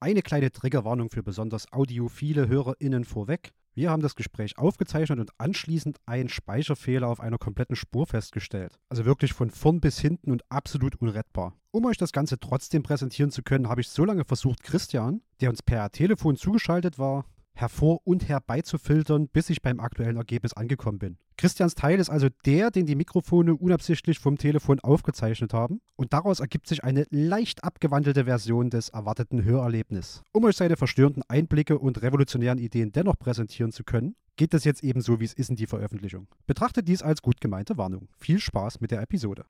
Eine kleine Triggerwarnung für besonders audiophile HörerInnen vorweg. Wir haben das Gespräch aufgezeichnet und anschließend einen Speicherfehler auf einer kompletten Spur festgestellt. Also wirklich von vorn bis hinten und absolut unrettbar. Um euch das Ganze trotzdem präsentieren zu können, habe ich so lange versucht, Christian, der uns per Telefon zugeschaltet war, hervor und herbeizufiltern, bis ich beim aktuellen Ergebnis angekommen bin. Christians Teil ist also der, den die Mikrofone unabsichtlich vom Telefon aufgezeichnet haben und daraus ergibt sich eine leicht abgewandelte Version des erwarteten Hörerlebnisses. Um euch seine verstörenden Einblicke und revolutionären Ideen dennoch präsentieren zu können, geht es jetzt eben so, wie es ist in die Veröffentlichung. Betrachtet dies als gut gemeinte Warnung. Viel Spaß mit der Episode.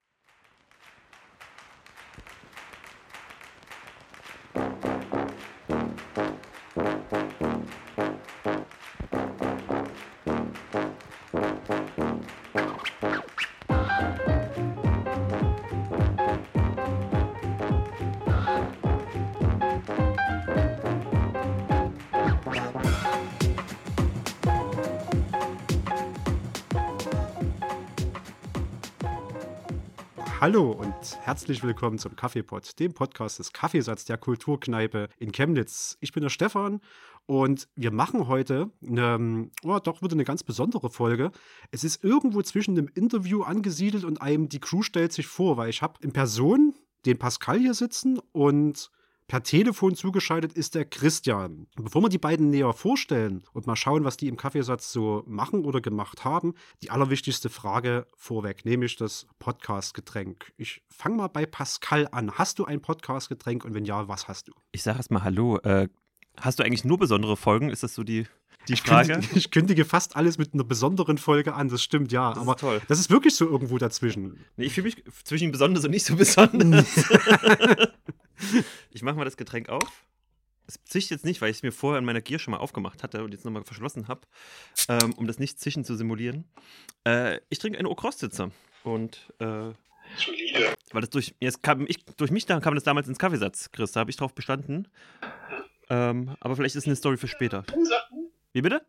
Hallo und herzlich willkommen zum Kaffeepot, dem Podcast des Kaffeesatz der Kulturkneipe in Chemnitz. Ich bin der Stefan und wir machen heute eine, oh, doch wieder eine ganz besondere Folge. Es ist irgendwo zwischen dem Interview angesiedelt und einem, die Crew stellt sich vor, weil ich habe in Person den Pascal hier sitzen und Per Telefon zugeschaltet ist der Christian. bevor wir die beiden näher vorstellen und mal schauen, was die im Kaffeesatz so machen oder gemacht haben, die allerwichtigste Frage vorweg, nämlich das Podcast-Getränk. Ich fange mal bei Pascal an. Hast du ein Podcast-Getränk und wenn ja, was hast du? Ich sage erstmal Hallo. Äh, hast du eigentlich nur besondere Folgen? Ist das so die, die Frage? Ich kündige, ich kündige, fast alles mit einer besonderen Folge an, das stimmt, ja. Das aber ist toll. das ist wirklich so irgendwo dazwischen. Nee, ich fühle mich zwischen besonders und nicht so besonders. ich mache mal das Getränk auf. Es zischt jetzt nicht, weil ich es mir vorher in meiner Gier schon mal aufgemacht hatte und jetzt nochmal verschlossen habe, ähm, um das Nicht-Zischen zu simulieren. Äh, ich trinke eine Okrostitzer. Und äh, Solide. Weil das durch, jetzt kam ich, durch mich da kam das damals ins Kaffeesatz, Chris. Da habe ich drauf bestanden. Ähm, aber vielleicht ist es eine Story für später. Wie bitte?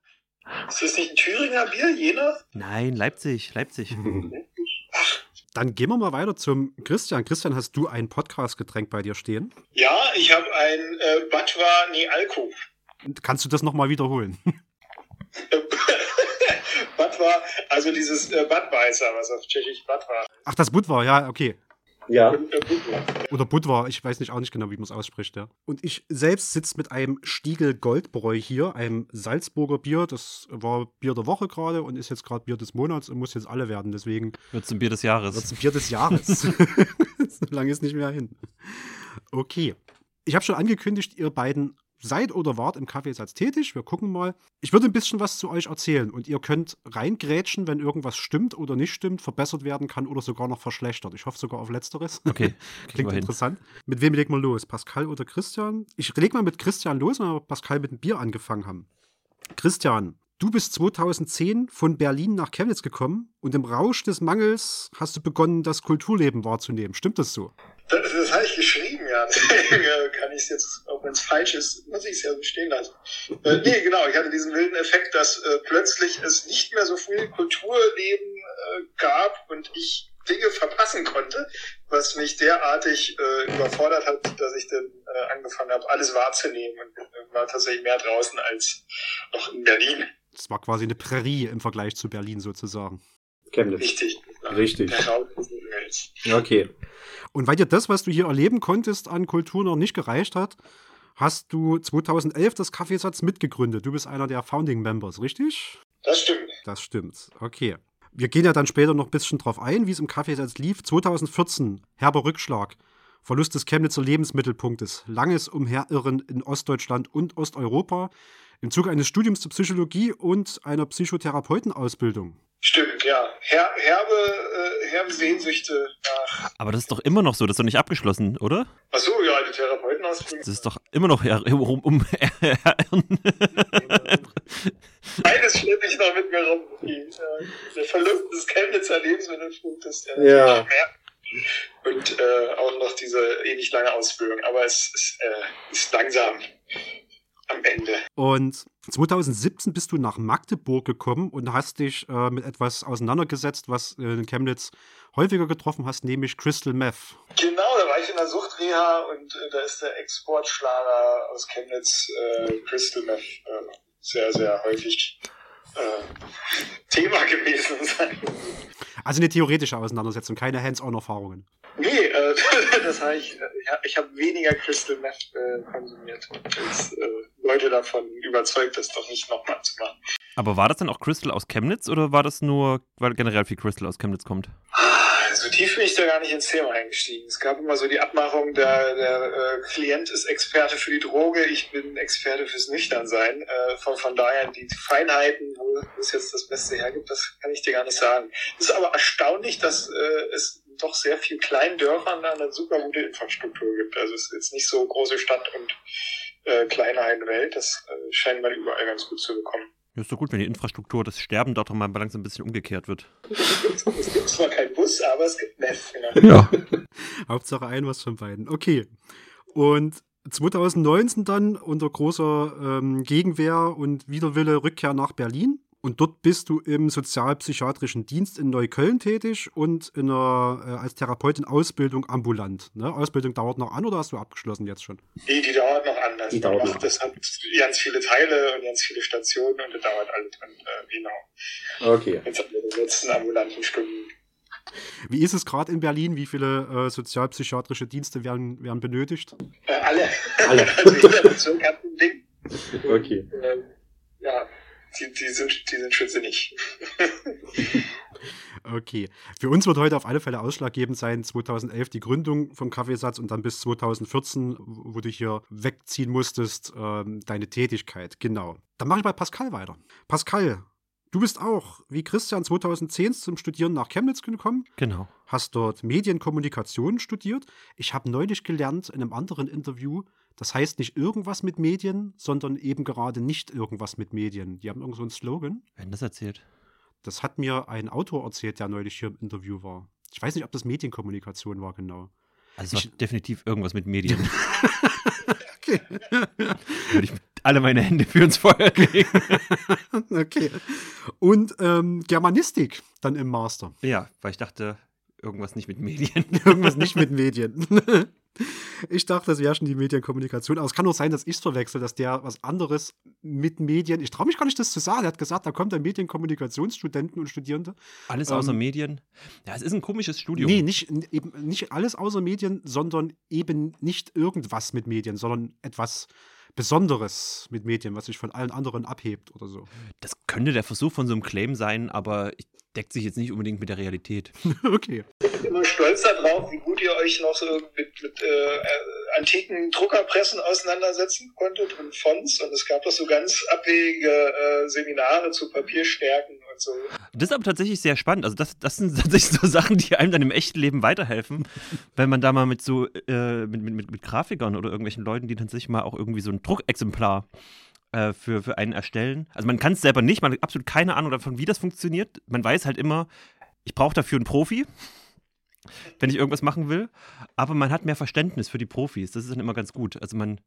Ist das nicht ein Thüringer Bier, Jena? Nein, Leipzig, Leipzig. Dann gehen wir mal weiter zum Christian. Christian, hast du ein Podcast-Getränk bei dir stehen? Ja, ich habe ein äh, Batwa Alko. Kannst du das nochmal wiederholen? Batwa, also dieses äh, Badweiser, was auf Tschechisch Batwa. Ach, das Budvar, ja, okay. Ja. Oder Budvar, ich weiß nicht auch nicht genau, wie man es ausspricht, ja. Und ich selbst sitze mit einem Stiegel Goldbräu hier, einem Salzburger Bier. Das war Bier der Woche gerade und ist jetzt gerade Bier des Monats und muss jetzt alle werden. Deswegen. Wird es ein Bier des Jahres. Wird es ein Bier des Jahres. so lange ist nicht mehr hin. Okay. Ich habe schon angekündigt, ihr beiden seid oder wart im Kaffeesatz tätig. Wir gucken mal. Ich würde ein bisschen was zu euch erzählen und ihr könnt reingrätschen, wenn irgendwas stimmt oder nicht stimmt, verbessert werden kann oder sogar noch verschlechtert. Ich hoffe sogar auf Letzteres. Okay. Klingt interessant. Mit wem legen wir los? Pascal oder Christian? Ich lege mal mit Christian los, weil wir Pascal mit dem Bier angefangen haben. Christian, Du bist 2010 von Berlin nach Chemnitz gekommen und im Rausch des Mangels hast du begonnen, das Kulturleben wahrzunehmen. Stimmt das so? Das, das habe ich geschrieben, ja. Deswegen kann ich es jetzt, auch wenn es falsch ist, muss ich es ja so stehen lassen. Äh, nee, genau, ich hatte diesen wilden Effekt, dass äh, plötzlich es nicht mehr so viel Kulturleben äh, gab und ich Dinge verpassen konnte, was mich derartig äh, überfordert hat, dass ich dann äh, angefangen habe, alles wahrzunehmen und äh, war tatsächlich mehr draußen als noch in Berlin. Es war quasi eine Prärie im Vergleich zu Berlin sozusagen. Chemnitz. Richtig. Richtig. Okay. Und weil dir das, was du hier erleben konntest an Kultur noch nicht gereicht hat, hast du 2011 das Kaffeesatz mitgegründet. Du bist einer der Founding Members, richtig? Das stimmt. Das stimmt. Okay. Wir gehen ja dann später noch ein bisschen drauf ein, wie es im Kaffeesatz lief. 2014, herber Rückschlag. Verlust des Chemnitzer Lebensmittelpunktes. Langes Umherirren in Ostdeutschland und Osteuropa im Zuge eines Studiums zur Psychologie und einer Psychotherapeutenausbildung. Stimmt, ja. Her herbe, äh, herbe Sehnsüchte nach. Aber das ist doch immer noch so, das ist doch nicht abgeschlossen, oder? Ach so, ja, die Therapeutenausbildung. Das ist doch immer noch um. um Beides schleppe ich noch mit mir rum. Äh, der Verlust des Chemnitzer Lebensmittelpunktes. ja. Und äh, auch noch diese ewig lange Ausbildung. Aber es ist, äh, ist langsam am Ende. Und 2017 bist du nach Magdeburg gekommen und hast dich äh, mit etwas auseinandergesetzt, was äh, in Chemnitz häufiger getroffen hast, nämlich Crystal Meth. Genau, da war ich in der Suchtreha und äh, da ist der Exportschlager aus Chemnitz, äh, Crystal Meth, äh, sehr, sehr häufig Thema gewesen sein. Also eine theoretische Auseinandersetzung, keine Hands-on-Erfahrungen. Nee, äh, das heißt, ich, ich habe weniger Crystal Meth äh, konsumiert, als äh, Leute davon überzeugt, das doch nicht nochmal zu machen. Aber war das dann auch Crystal aus Chemnitz oder war das nur, weil generell viel Crystal aus Chemnitz kommt? So tief bin ich da gar nicht ins Thema eingestiegen. Es gab immer so die Abmachung, der, der äh, Klient ist Experte für die Droge, ich bin Experte fürs Nüchternsein. Äh, von, von daher die Feinheiten, wo es jetzt das Beste hergibt, das kann ich dir gar nicht sagen. Es ist aber erstaunlich, dass äh, es doch sehr viel kleinen Dörfern da eine super gute Infrastruktur gibt. Also es ist jetzt nicht so große Stadt und äh, kleine Welt. Das äh, scheint man überall ganz gut zu bekommen. Ja, ist doch gut, wenn die Infrastruktur, das Sterben dort mal langsam ein bisschen umgekehrt wird. es gibt zwar keinen Bus, aber es gibt Meth. Genau. Ja. Hauptsache ein was von beiden. Okay. Und 2019 dann unter großer ähm, Gegenwehr und Widerwille Rückkehr nach Berlin. Und dort bist du im sozialpsychiatrischen Dienst in Neukölln tätig und in einer, äh, als Therapeutin Ausbildung ambulant. Ne? Ausbildung dauert noch an oder hast du abgeschlossen jetzt schon? Nee, die dauert noch an. Also die dauert macht, das hat ganz viele Teile und ganz viele Stationen und das dauert alles drin. Äh, genau. Okay. Jetzt haben wir die letzten ambulanten Stunden. Wie ist es gerade in Berlin? Wie viele äh, sozialpsychiatrische Dienste werden, werden benötigt? Äh, alle. Alle. also jeder Bezirk hat ein Ding. Okay. Ähm, ja, die, die, sind, die sind schützelig. okay. Für uns wird heute auf alle Fälle ausschlaggebend sein, 2011 die Gründung vom Kaffeesatz und dann bis 2014, wo du hier wegziehen musstest, ähm, deine Tätigkeit. Genau. Dann mache ich bei Pascal weiter. Pascal, Du bist auch, wie Christian, 2010 zum Studieren nach Chemnitz gekommen. Genau. Hast dort Medienkommunikation studiert. Ich habe neulich gelernt in einem anderen Interview, das heißt nicht irgendwas mit Medien, sondern eben gerade nicht irgendwas mit Medien. Die haben irgend so einen Slogan. Wer hat das erzählt? Das hat mir ein Autor erzählt, der neulich hier im Interview war. Ich weiß nicht, ob das Medienkommunikation war, genau. Also war definitiv irgendwas mit Medien. okay. Würde ich alle meine Hände für ins Feuer legen. okay. Und ähm, Germanistik dann im Master. Ja, weil ich dachte, irgendwas nicht mit Medien. irgendwas nicht mit Medien. Ich dachte, das wäre schon die Medienkommunikation. Aber es kann nur sein, dass ich es verwechsel, dass der was anderes mit Medien. Ich traue mich gar nicht, das zu sagen. Er hat gesagt, da kommt ein Medienkommunikationsstudenten und Studierende. Alles außer ähm, Medien? Ja, es ist ein komisches Studium. Nee, nicht, eben nicht alles außer Medien, sondern eben nicht irgendwas mit Medien, sondern etwas Besonderes mit Medien, was sich von allen anderen abhebt oder so. Das könnte der Versuch von so einem Claim sein, aber ich deckt sich jetzt nicht unbedingt mit der Realität. okay. Ich bin immer stolz darauf, wie gut ihr euch noch so mit, mit äh, antiken Druckerpressen auseinandersetzen konntet und Fonts. Und es gab doch so ganz abwegige äh, Seminare zu Papierstärken und so. Das ist aber tatsächlich sehr spannend. Also das, das sind tatsächlich so Sachen, die einem dann im echten Leben weiterhelfen, wenn man da mal mit so äh, mit, mit, mit, mit Grafikern oder irgendwelchen Leuten, die tatsächlich mal auch irgendwie so ein Druckexemplar äh, für, für einen erstellen. Also man kann es selber nicht, man hat absolut keine Ahnung davon, wie das funktioniert. Man weiß halt immer, ich brauche dafür einen Profi, wenn ich irgendwas machen will. Aber man hat mehr Verständnis für die Profis. Das ist dann immer ganz gut. Also man,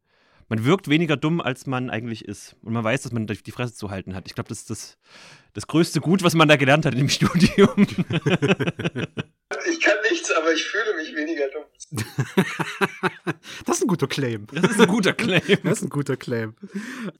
man wirkt weniger dumm, als man eigentlich ist. Und man weiß, dass man die Fresse zu halten hat. Ich glaube, das ist das, das größte Gut, was man da gelernt hat dem Studium. ich kann nichts, aber ich fühle mich weniger dumm. das ist ein guter Claim. Das ist ein guter Claim. Das ist ein guter Claim.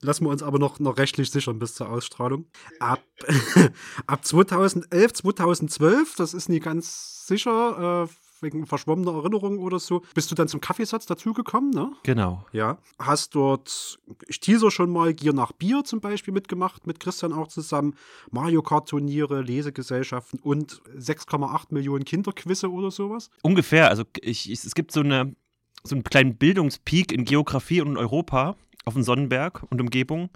Lassen wir uns aber noch, noch rechtlich sichern bis zur Ausstrahlung. Ab, ab 2011, 2012, das ist nie ganz sicher, äh, wegen verschwommener Erinnerungen oder so, bist du dann zum Kaffeesatz dazugekommen, ne? Genau. Ja. Hast dort, ich teaser schon mal, Gier nach Bier zum Beispiel mitgemacht, mit Christian auch zusammen, Mario Kart Turniere, Lesegesellschaften und 6,8 Millionen Kinderquizze oder sowas? Ungefähr. Also ich, ich, es gibt so, eine, so einen kleinen Bildungspeak in Geografie und in Europa auf dem Sonnenberg und Umgebung,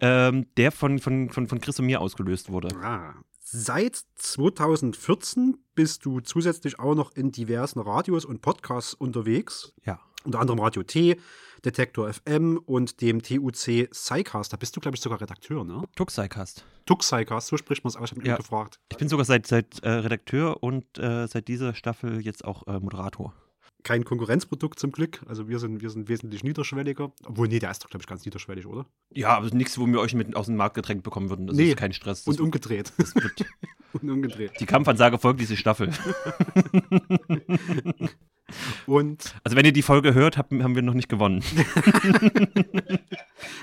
ähm, der von, von, von, von Chris und mir ausgelöst wurde. Ah, Seit 2014 bist du zusätzlich auch noch in diversen Radios und Podcasts unterwegs. Ja. Unter anderem Radio T, Detektor FM und dem TUC Psycast. Da bist du, glaube ich, sogar Redakteur, ne? Tuk Psycast. Tuk Psycast, so spricht man es aus. Ich habe ja. gefragt. Ich bin sogar seit, seit äh, Redakteur und äh, seit dieser Staffel jetzt auch äh, Moderator. Kein Konkurrenzprodukt zum Glück. Also wir sind, wir sind wesentlich niederschwelliger. Obwohl, nee, der ist doch, glaube ich, ganz niederschwellig, oder? Ja, aber nichts, wo wir euch mit aus dem Markt gedrängt bekommen würden. Das Nee. ist kein Stress. Und umgedreht. wird, Und umgedreht. die Kampfansage folgt diese Staffel. Und Also wenn ihr die Folge hört, hab, haben wir noch nicht gewonnen.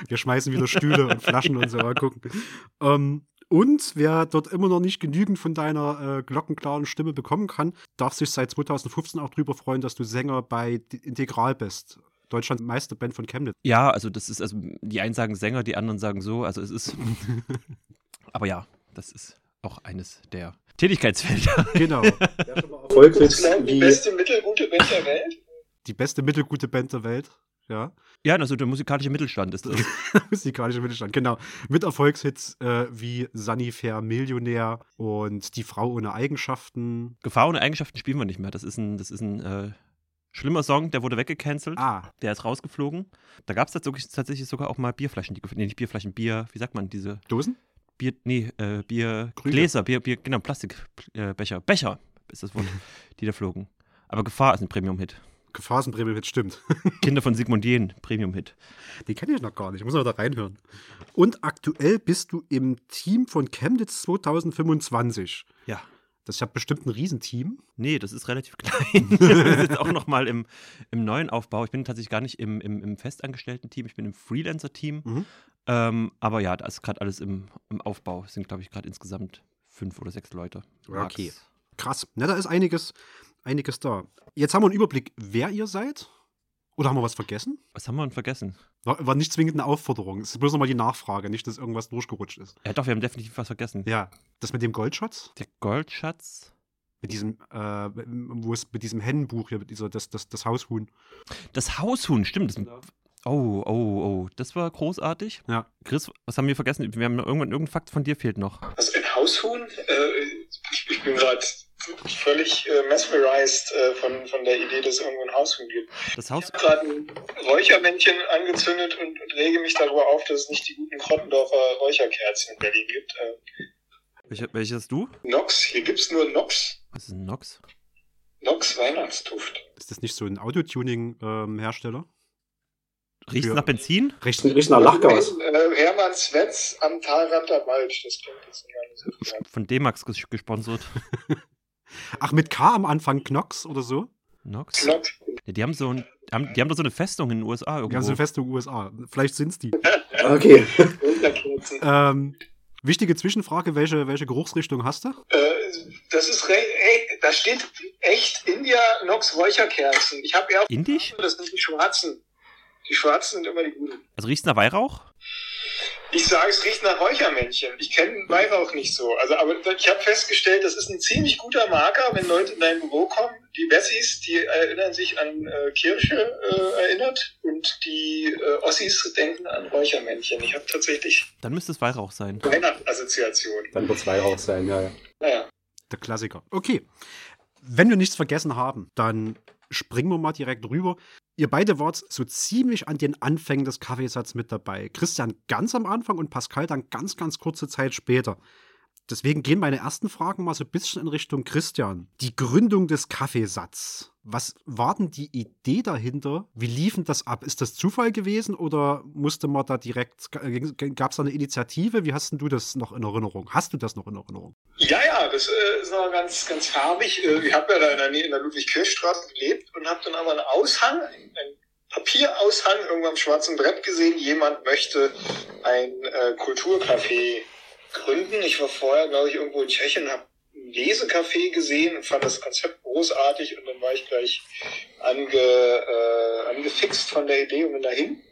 wir schmeißen wieder Stühle und Flaschen und so. Mal gucken. Ähm, und wer dort immer noch nicht genügend von deiner äh, glockenklaren Stimme bekommen kann, darf sich seit 2015 auch drüber freuen, dass du Sänger bei Integral bist. Deutschland Meisterband von Chemnitz. Ja, also das ist, also die einen sagen Sänger, die anderen sagen so. Also es ist. aber ja, das ist auch eines der Tätigkeitsfelder. Genau. Erfolgshits die beste mittelgute Band der Welt. Die beste mittelgute Band der Welt. Ja. Ja, also der musikalische Mittelstand ist das. Musikalischer Mittelstand, genau. Mit Erfolgshits äh, wie Sunny Fair Millionär und Die Frau ohne Eigenschaften. Gefahr ohne Eigenschaften spielen wir nicht mehr. Das ist ein, das ist ein äh, schlimmer Song, der wurde weggecancelt. Ah, Der ist rausgeflogen. Da gab es tatsächlich, sogar auch mal Bierflaschen, die, nee, nicht Bierflaschen, Bier, wie sagt man, diese Dosen? Bier, nee, äh, Bier, Krüge. Gläser, Bier, Bier, genau, Plastikbecher, äh, Becher, Becher ist das Wort, die da flogen. Aber Gefahr ist ein Premium-Hit. Gefahrenbremel, stimmt. Kinder von Sigmund Jähn, Premium-Hit. Den kenne ich noch gar nicht. Ich muss noch da reinhören. Und aktuell bist du im Team von Chemnitz 2025. Ja. Das ist ja bestimmt ein Riesenteam. Nee, das ist relativ klein. das ist jetzt auch nochmal im, im neuen Aufbau. Ich bin tatsächlich gar nicht im, im, im festangestellten Team, ich bin im Freelancer-Team. Mhm. Ähm, aber ja, da ist gerade alles im, im Aufbau. Es sind, glaube ich, gerade insgesamt fünf oder sechs Leute. Max. Okay. Krass. Na, da ist einiges, einiges da. Jetzt haben wir einen Überblick, wer ihr seid. Oder haben wir was vergessen? Was haben wir denn vergessen? War, war nicht zwingend eine Aufforderung. Es ist bloß nochmal die Nachfrage, nicht, dass irgendwas durchgerutscht ist. Ja, doch, wir haben definitiv was vergessen. Ja, das mit dem Goldschatz, Der Goldschatz. mit diesem, äh, wo es mit diesem Hennenbuch hier, mit dieser, das, das, das Haushuhn. Das Haushuhn, stimmt. Das, oh, oh, oh. Das war großartig. Ja. Chris, was haben wir vergessen? Wir haben noch irgendwann, irgendein Fakt von dir fehlt noch. Also ein Haushuhn? Äh, ich bin gerade völlig äh, mesmerized äh, von, von der Idee, dass es irgendwo ein Haushuhn gibt. Das Haus. Ich habe gerade ein Räuchermännchen angezündet und, und rege mich darüber auf, dass es nicht die guten Krottendorfer Räucherkerzen in Berlin gibt. Äh, Welche, welches du? Nox, hier gibt's nur Nox. Was ist ein Nox? Nox Weihnachtsduft. Ist das nicht so ein Autotuning-Hersteller? Riecht es Für- nach Benzin? Riecht, riecht nach Lachgas. Äh, Hermann Swetz am Talrand der Wald. Das klingt jetzt gar nicht so viel. Von D-Max ges gesponsert. Ach, mit K am Anfang Knox oder so? Nox? Nox. Ja, die haben so ein, haben, die haben doch so eine Festung in den USA Die irgendwo. haben so eine Festung USA. Vielleicht sind es die. Okay. Ähm, wichtige Zwischenfrage: welche, welche Geruchsrichtung hast du? Äh, das ist re ey, da steht echt India Nox Räucherkerzen. Ich habe eher Indisch? das sind die schwarzen. Die schwarzen sind immer die guten. Also riecht es nach Weihrauch? Ich sage, es riecht nach Räuchermännchen. Ich kenne Weihrauch nicht so. Also, aber ich habe festgestellt, das ist ein ziemlich guter Marker, wenn Leute in dein Büro kommen. Die Wessis, die erinnern sich an äh, Kirche äh, erinnert und die äh, Ossis denken an Räuchermännchen. Ich habe tatsächlich Dann müsste es Weihrauch sein. Weihnachtsassoziationen. Dann wird es Weihrauch sein, ja, ja. Naja. Der Klassiker. Okay. Wenn wir nichts vergessen haben, dann springen wir mal direkt rüber. Ihr beide wart so ziemlich an den Anfängen des Kaffeesatz mit dabei. Christian ganz am Anfang und Pascal dann ganz, ganz kurze Zeit später. Deswegen gehen meine ersten Fragen mal so ein bisschen in Richtung Christian. Die Gründung des Kaffeesatz. Was war denn die Idee dahinter? Wie lief denn das ab? Ist das Zufall gewesen oder musste man da direkt, gab es da eine Initiative? Wie hast denn du das noch in Erinnerung? Hast du das noch in Erinnerung? Ja, ja, das äh, ist noch ganz, ganz farbig. Äh, ich habe ja da in der Ludwig-Kirch-Straße gelebt und habe dann aber einen Aushang, einen Papieraushang irgendwann am schwarzen Brett gesehen. Jemand möchte ein äh, Kulturcafé gründen. Ich war vorher, glaube ich, irgendwo in Tschechien, habe ein Lesecafé gesehen und fand das Konzept großartig und dann war ich gleich ange, äh, angefixt von der Idee und bin dahin.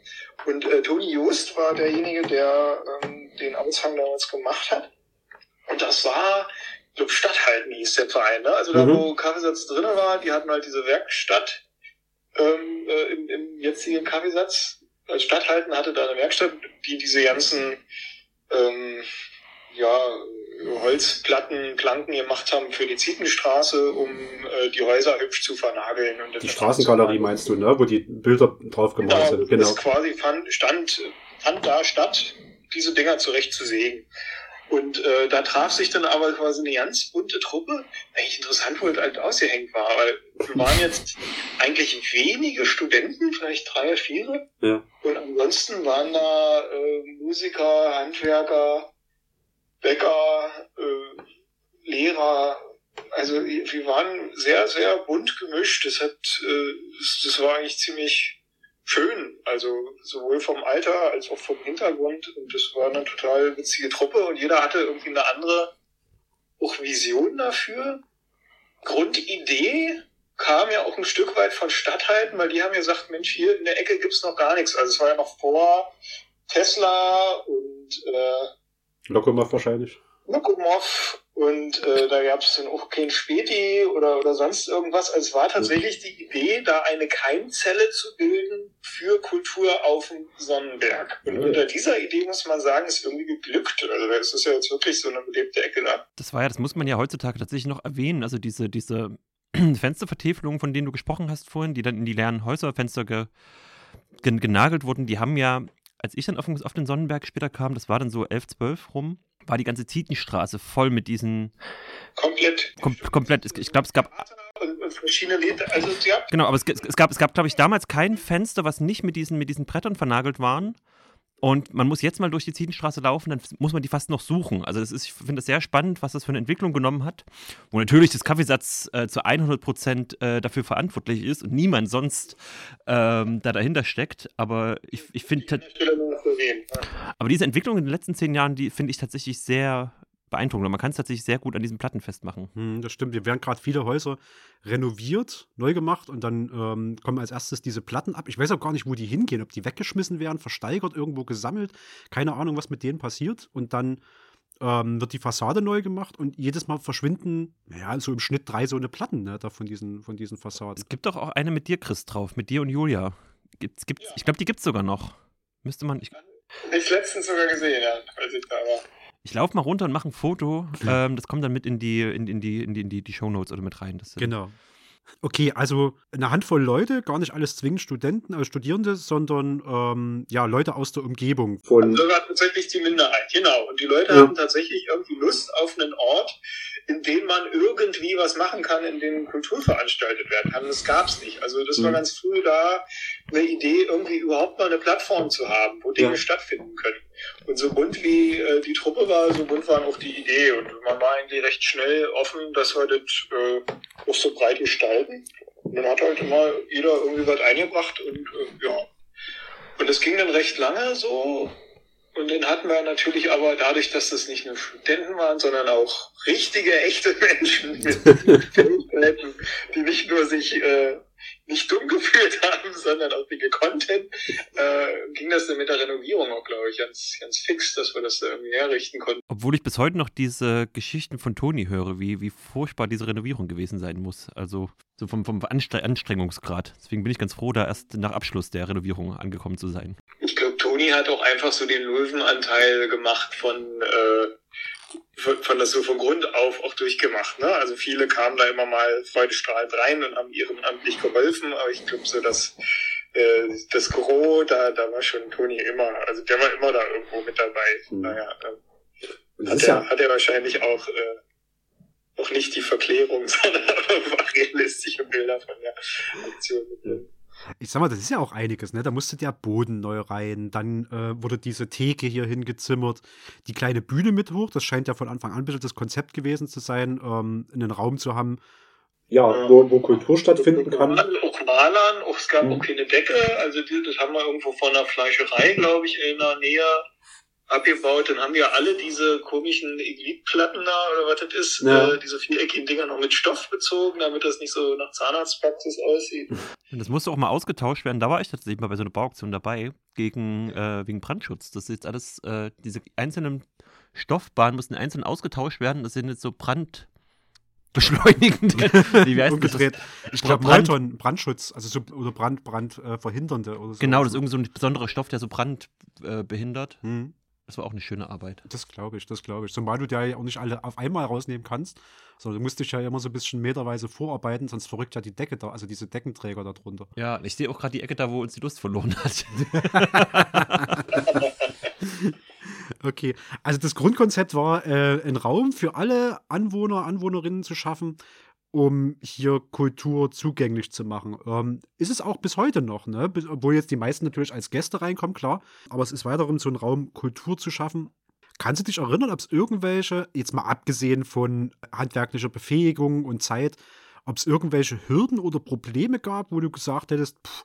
Und äh, Toni Joost war derjenige, der ähm, den Aushang damals gemacht hat. Und das war, ich glaube, Stadthalten hieß der Verein, ne? Also da, Mhm. wo Kaffeesatz drin war, die hatten halt diese Werkstatt ähm, äh, im, im jetzigen Kaffeesatz. Also Stadthalten hatte da eine Werkstatt, die diese ganzen ähm, ja, Holzplatten, Planken gemacht haben für die Zietenstraße, um äh, die Häuser hübsch zu vernageln. Und Die Straßengalerie meinst du, ne? Wo die Bilder drauf gemalt Genau, sind. Genau. es quasi fand, stand, fand da statt, diese Dinger zurecht zu sägen. Und äh, da traf sich dann aber quasi eine ganz bunte Truppe. Eigentlich interessant, wo es halt ausgehängt war, weil wir waren jetzt eigentlich wenige Studenten, vielleicht drei oder vier. Ja. Und ansonsten waren da äh, Musiker, Handwerker, Bäcker, äh, Lehrer. Also wir waren sehr, sehr bunt gemischt. Das hat, äh, das, war eigentlich ziemlich schön. Also sowohl vom Alter als auch vom Hintergrund. Und das war eine total witzige Truppe und jeder hatte irgendwie eine andere auch Vision dafür. Grundidee kam ja auch ein Stück weit von Stadthalten, weil die haben ja gesagt, Mensch, hier in der Ecke gibt's noch gar nichts. Also es war ja noch vor Tesla und äh, Lokomov wahrscheinlich. Lokomov und äh, da gab es dann auch kein Späti oder, oder sonst irgendwas. Also es war tatsächlich die Idee, da eine Keimzelle zu bilden für Kultur auf dem Sonnenberg. Und Ja. unter dieser Idee muss man sagen, ist irgendwie geglückt. Also es ist ja jetzt wirklich so eine belebte Ecke da. Das war ja, das muss man ja heutzutage tatsächlich noch erwähnen. Also diese, diese Fenstervertäfelungen, von denen du gesprochen hast vorhin, die dann in die leeren Häuserfenster ge, gen, genagelt wurden, die haben ja, als ich dann auf, den- auf den Sonnenberg später kam, das war dann so 11, 12 rum, war die ganze Tietenstraße voll mit diesen, Komplett. kom komplett, ich glaube, es gab Und, und verschiedene Läden. Also ja, Genau, aber es, es gab, es gab glaube ich, damals kein Fenster, was nicht mit diesen, mit diesen Brettern vernagelt waren. Und man muss jetzt mal durch die Ziedenstraße laufen, dann muss man die fast noch suchen. Also das ist, ich finde das sehr spannend, was das für eine Entwicklung genommen hat. Wo natürlich das Kaffeesatz äh, zu 100 Prozent äh, dafür verantwortlich ist und niemand sonst ähm, da dahinter steckt. Aber ich, ich finde, aber diese Entwicklung in den letzten zehn Jahren, die finde ich tatsächlich sehr beeindruckend. Man kann es tatsächlich sehr gut an diesen Platten festmachen. Hm, das stimmt. Wir werden gerade viele Häuser renoviert, neu gemacht und dann ähm, kommen als erstes diese Platten ab. Ich weiß auch gar nicht, wo die hingehen, ob die weggeschmissen werden, versteigert, irgendwo gesammelt. Keine Ahnung, was mit denen passiert. Und dann ähm, wird die Fassade neu gemacht und jedes Mal verschwinden, naja, so im Schnitt drei so eine Platten ne, da von diesen, von diesen Fassaden. Es gibt doch auch eine mit dir, Chris, drauf, mit dir und Julia. Gibt's, gibt's, Ja. Ich glaube, die gibt es sogar noch. Müsste man. Ich, Ich letztens sogar gesehen, ja, als ich da war. Ich laufe mal runter und mache ein Foto. Ähm, das kommt dann mit in die, in, in die, in die, in die, die Shownotes oder mit rein. Das, äh, Genau. Okay, also eine Handvoll Leute, gar nicht alles zwingend Studenten, also Studierende, sondern ähm, ja, Leute aus der Umgebung. Von, Sogar tatsächlich die Minderheit, genau. Und die Leute Ja. hatten tatsächlich irgendwie Lust auf einen Ort, in dem man irgendwie was machen kann, in dem Kultur veranstaltet werden kann. Das gab's nicht. Also das war Mhm. ganz früh da eine Idee, irgendwie überhaupt mal eine Plattform zu haben, wo Dinge Ja. stattfinden können. Und so bunt wie äh, die Truppe war, so bunt war auch die Idee. Und man war eigentlich recht schnell offen, dass wir das äh, auch so breit gestalten. Und dann hat halt immer jeder irgendwie was eingebracht und äh, ja. Und es ging dann recht lange so. Und dann hatten wir natürlich aber dadurch, dass das nicht nur Studenten waren, sondern auch richtige, echte Menschen mit Fähigkeiten, die nicht nur sich äh, nicht dumm gefühlt haben, sondern auch die gekonnt äh, ging das dann mit der Renovierung auch, glaube ich, ganz, ganz fix, dass wir das da irgendwie herrichten konnten. Obwohl ich bis heute noch diese Geschichten von Toni höre, wie, wie furchtbar diese Renovierung gewesen sein muss. Also so vom, vom Anstre Anstrengungsgrad. Deswegen bin ich ganz froh, da erst nach Abschluss der Renovierung angekommen zu sein. Ich Toni hat auch einfach so den Löwenanteil gemacht von, äh, von, von das so von Grund auf auch durchgemacht. Ne? Also viele kamen da immer mal freudestrahlend rein und haben ehrenamtlich geholfen, aber ich glaube so, dass äh, das Gros, da, da war schon Toni immer, also der war immer da irgendwo mit dabei. Mhm. Naja, äh, hat, er, ja, hat er wahrscheinlich auch äh, noch nicht die Verklärung, sondern einfach realistische Bilder von der Aktion. mit Ich sag mal, das ist ja auch einiges, ne? Da musste der Boden neu rein, dann äh, wurde diese Theke hier hingezimmert, die kleine Bühne mit hoch, das scheint ja von Anfang an ein bisschen das Konzept gewesen zu sein, ähm, einen Raum zu haben. ja, wo, wo Kultur stattfinden kann. Auch Malern, auch, es gab Mhm. auch keine Decke, also das haben wir irgendwo von einer Fleischerei, glaube ich, in der Nähe abgebaut. Dann haben wir alle diese komischen Iglitplatten da, oder was das ist, Ja. äh, diese viereckigen Dinger noch mit Stoff bezogen, damit das nicht so nach Zahnarztpraxis aussieht. Und das musste auch mal ausgetauscht werden. Da war ich tatsächlich mal bei so einer Bauaktion dabei, gegen, äh, wegen Brandschutz. Das ist jetzt alles, äh, diese einzelnen Stoffbahnen mussten einzeln ausgetauscht werden. Das sind jetzt so brandbeschleunigende. Wie heißt Umgedreht. Ich Oder glaube, Brand- Molton, Brandschutz, also so, oder Brand, Brand äh, verhindernde oder so. Genau, das ist irgend so ein besonderer Stoff, der so Brand äh, behindert. Hm, Das war auch eine schöne Arbeit. das glaube ich, das glaube ich. Zumal du ja auch nicht alle auf einmal rausnehmen kannst, sondern du musst dich ja immer so ein bisschen meterweise vorarbeiten, sonst verrückt ja die Decke da, also diese Deckenträger da drunter. Ja, ich sehe auch gerade die Ecke da, wo uns die Lust verloren hat. Okay. Okay, also das Grundkonzept war, äh, einen Raum für alle Anwohner, Anwohnerinnen zu schaffen, um hier Kultur zugänglich zu machen. Ähm, ist es auch bis heute noch, ne? Obwohl jetzt die meisten natürlich als Gäste reinkommen, klar. Aber es ist weiterhin so ein Raum, Kultur zu schaffen. Kannst du dich erinnern, ob es irgendwelche, jetzt mal abgesehen von handwerklicher Befähigung und Zeit, ob es irgendwelche Hürden oder Probleme gab, wo du gesagt hättest, pff,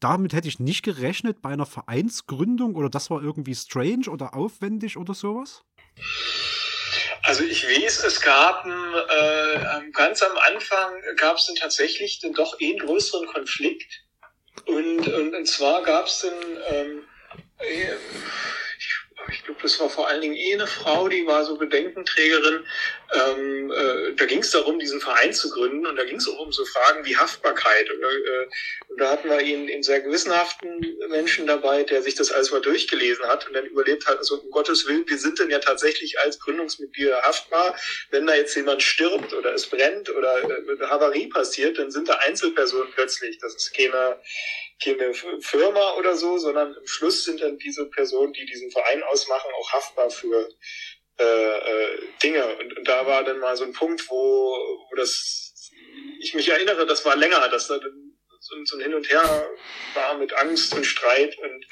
damit hätte ich nicht gerechnet bei einer Vereinsgründung oder das war irgendwie strange oder aufwendig oder sowas? Also ich weiß, es gab äh, ganz am Anfang gab es dann tatsächlich dann doch eh einen größeren Konflikt. Und, und, und zwar gab es dann ähm, äh, ich glaube, das war vor allen Dingen eh eine Frau, die war so Bedenkenträgerin. Ähm, äh, da ging es darum, diesen Verein zu gründen und da ging es auch um so Fragen wie Haftbarkeit. Und, äh, und da hatten wir ihn in sehr gewissenhaften Menschen dabei, der sich das alles mal durchgelesen hat und dann überlebt hat, also um Gottes Willen, wir sind denn ja tatsächlich als Gründungsmitglieder haftbar. Wenn da jetzt jemand stirbt oder es brennt oder äh, Havarie passiert, dann sind da Einzelpersonen plötzlich. Das ist keine keine Firma oder so, sondern im Schluss sind dann diese Personen, die diesen Verein ausmachen, auch haftbar für äh, äh, Dinge. Und, und da war dann mal so ein Punkt, wo, wo das, ich mich erinnere, das war länger, dass da so, so ein Hin und Her war mit Angst und Streit und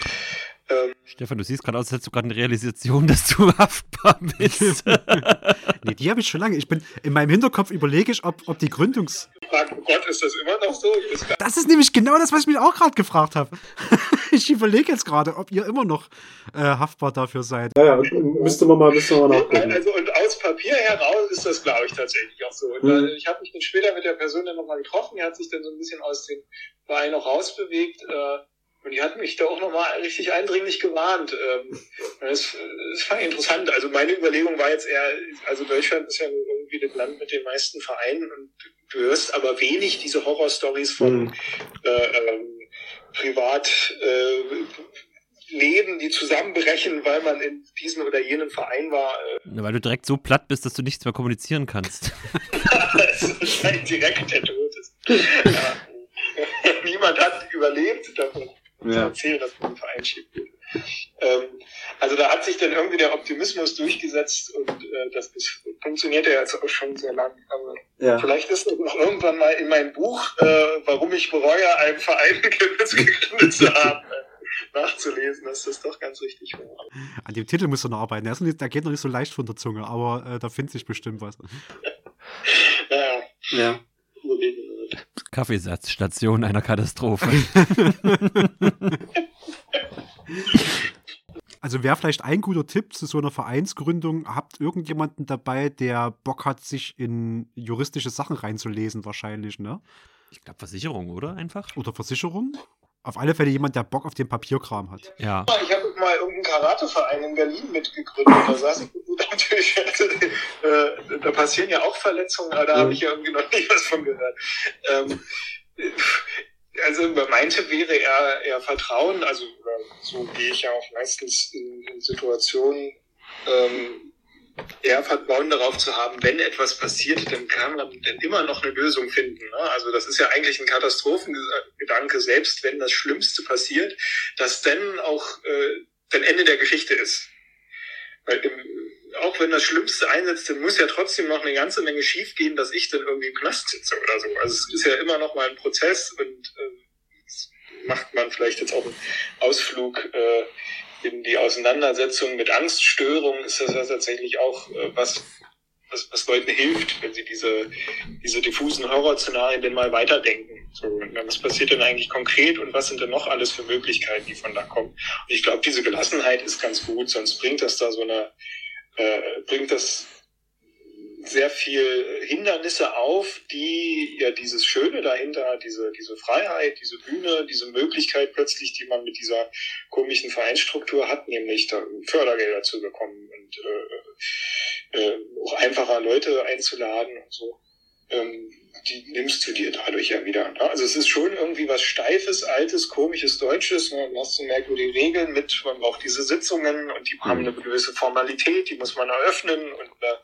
ähm, Stefan, du siehst gerade aus, als hättest du gerade eine Realisation, dass du haftbar bist. nee, die habe ich schon lange. Ich bin in meinem Hinterkopf überlege ich, ob, ob die Gründungs. Oh Gott, ist das immer noch so? Das ist nämlich genau das, was ich mich auch gerade gefragt habe. ich überlege jetzt gerade, ob ihr immer noch äh, haftbar dafür seid. Ja, ja, müsste man mal, müsste man mal nachgucken. Also, und aus Papier heraus ist das, glaube ich, tatsächlich auch so. Und, mhm. Ich habe mich dann später mit der Person dann nochmal getroffen, die hat sich dann so ein bisschen aus dem Verein noch rausbewegt. Äh, und die hat mich da auch nochmal richtig eindringlich gewarnt. Ähm, das, das fand ich interessant. Also meine Überlegung war jetzt eher, also Deutschland ist ja irgendwie das Land mit den meisten Vereinen und du hörst aber wenig diese Horrorstories von mhm. äh, ähm, Privat äh, Leben, die zusammenbrechen, weil man in diesem oder jenem Verein war. Äh. Weil du direkt so platt bist, dass du nichts mehr kommunizieren kannst. das ist wahrscheinlich direkt der Tod ist. Ja. Niemand hat überlebt davon ja. erzählen, dass man einen Verein schief geht. Ähm, also da hat sich dann irgendwie der Optimismus durchgesetzt und äh, das, das funktioniert ja jetzt auch schon sehr lang. Aber ja. vielleicht ist es noch irgendwann mal in meinem Buch, äh, warum ich bereue, einen Verein gegründet zu haben. Äh, nachzulesen, dass das doch ganz richtig war. An dem Titel musst du noch arbeiten. Der, nicht, der geht noch nicht so leicht von der Zunge, aber äh, da findet sich bestimmt was. ja. ja. Kaffeesatzstation einer Katastrophe. Also wäre vielleicht ein guter Tipp zu so einer Vereinsgründung, habt irgendjemanden dabei, der Bock hat, sich in juristische Sachen reinzulesen, wahrscheinlich, ne? Ich glaube Versicherung, oder einfach? Oder Versicherung? Auf alle Fälle jemand, der Bock auf den Papierkram hat. Ja. Ich habe mal irgendeinen Karateverein in Berlin mitgegründet. Da saß ich natürlich, äh, da passieren ja auch Verletzungen, aber da habe ich ja irgendwie noch nie was von gehört. Ähm, also mein Tipp wäre eher, eher Vertrauen. Also so gehe ich ja auch meistens in, in Situationen. Ähm, eher Vertrauen darauf zu haben, wenn etwas passiert, dann kann man dann immer noch eine Lösung finden. Ne? Also das ist ja eigentlich ein Katastrophengedanke, selbst wenn das Schlimmste passiert, dass dann auch äh, dann Ende der Geschichte ist. Weil im, auch wenn das Schlimmste einsetzt, dann muss ja trotzdem noch eine ganze Menge schiefgehen, dass ich dann irgendwie im Knast sitze oder so. Also es ist ja immer noch mal ein Prozess und äh, macht man vielleicht jetzt auch einen Ausflug äh, in die Auseinandersetzung mit Angststörungen ist das ja tatsächlich auch äh, was, was, was Leuten hilft, wenn sie diese, diese diffusen Horrorszenarien denn mal weiterdenken. So, was passiert denn eigentlich konkret und was sind denn noch alles für Möglichkeiten, die von da kommen? Und ich glaube, diese Gelassenheit ist ganz gut, sonst bringt das da so eine, äh, bringt das sehr viel Hindernisse auf, die ja dieses Schöne dahinter, diese, diese Freiheit, diese Bühne, diese Möglichkeit plötzlich, die man mit dieser komischen Vereinsstruktur hat, nämlich da Fördergelder zu bekommen und äh, äh, auch einfacher Leute einzuladen und so, ähm, die nimmst du dir dadurch ja wieder. Ne? Also es ist schon irgendwie was Steifes, Altes, Komisches, Deutsches. Ne? Du hast so merkwürdige Regeln mit, man braucht diese Sitzungen und die haben mhm. eine gewisse Formalität, die muss man eröffnen und äh,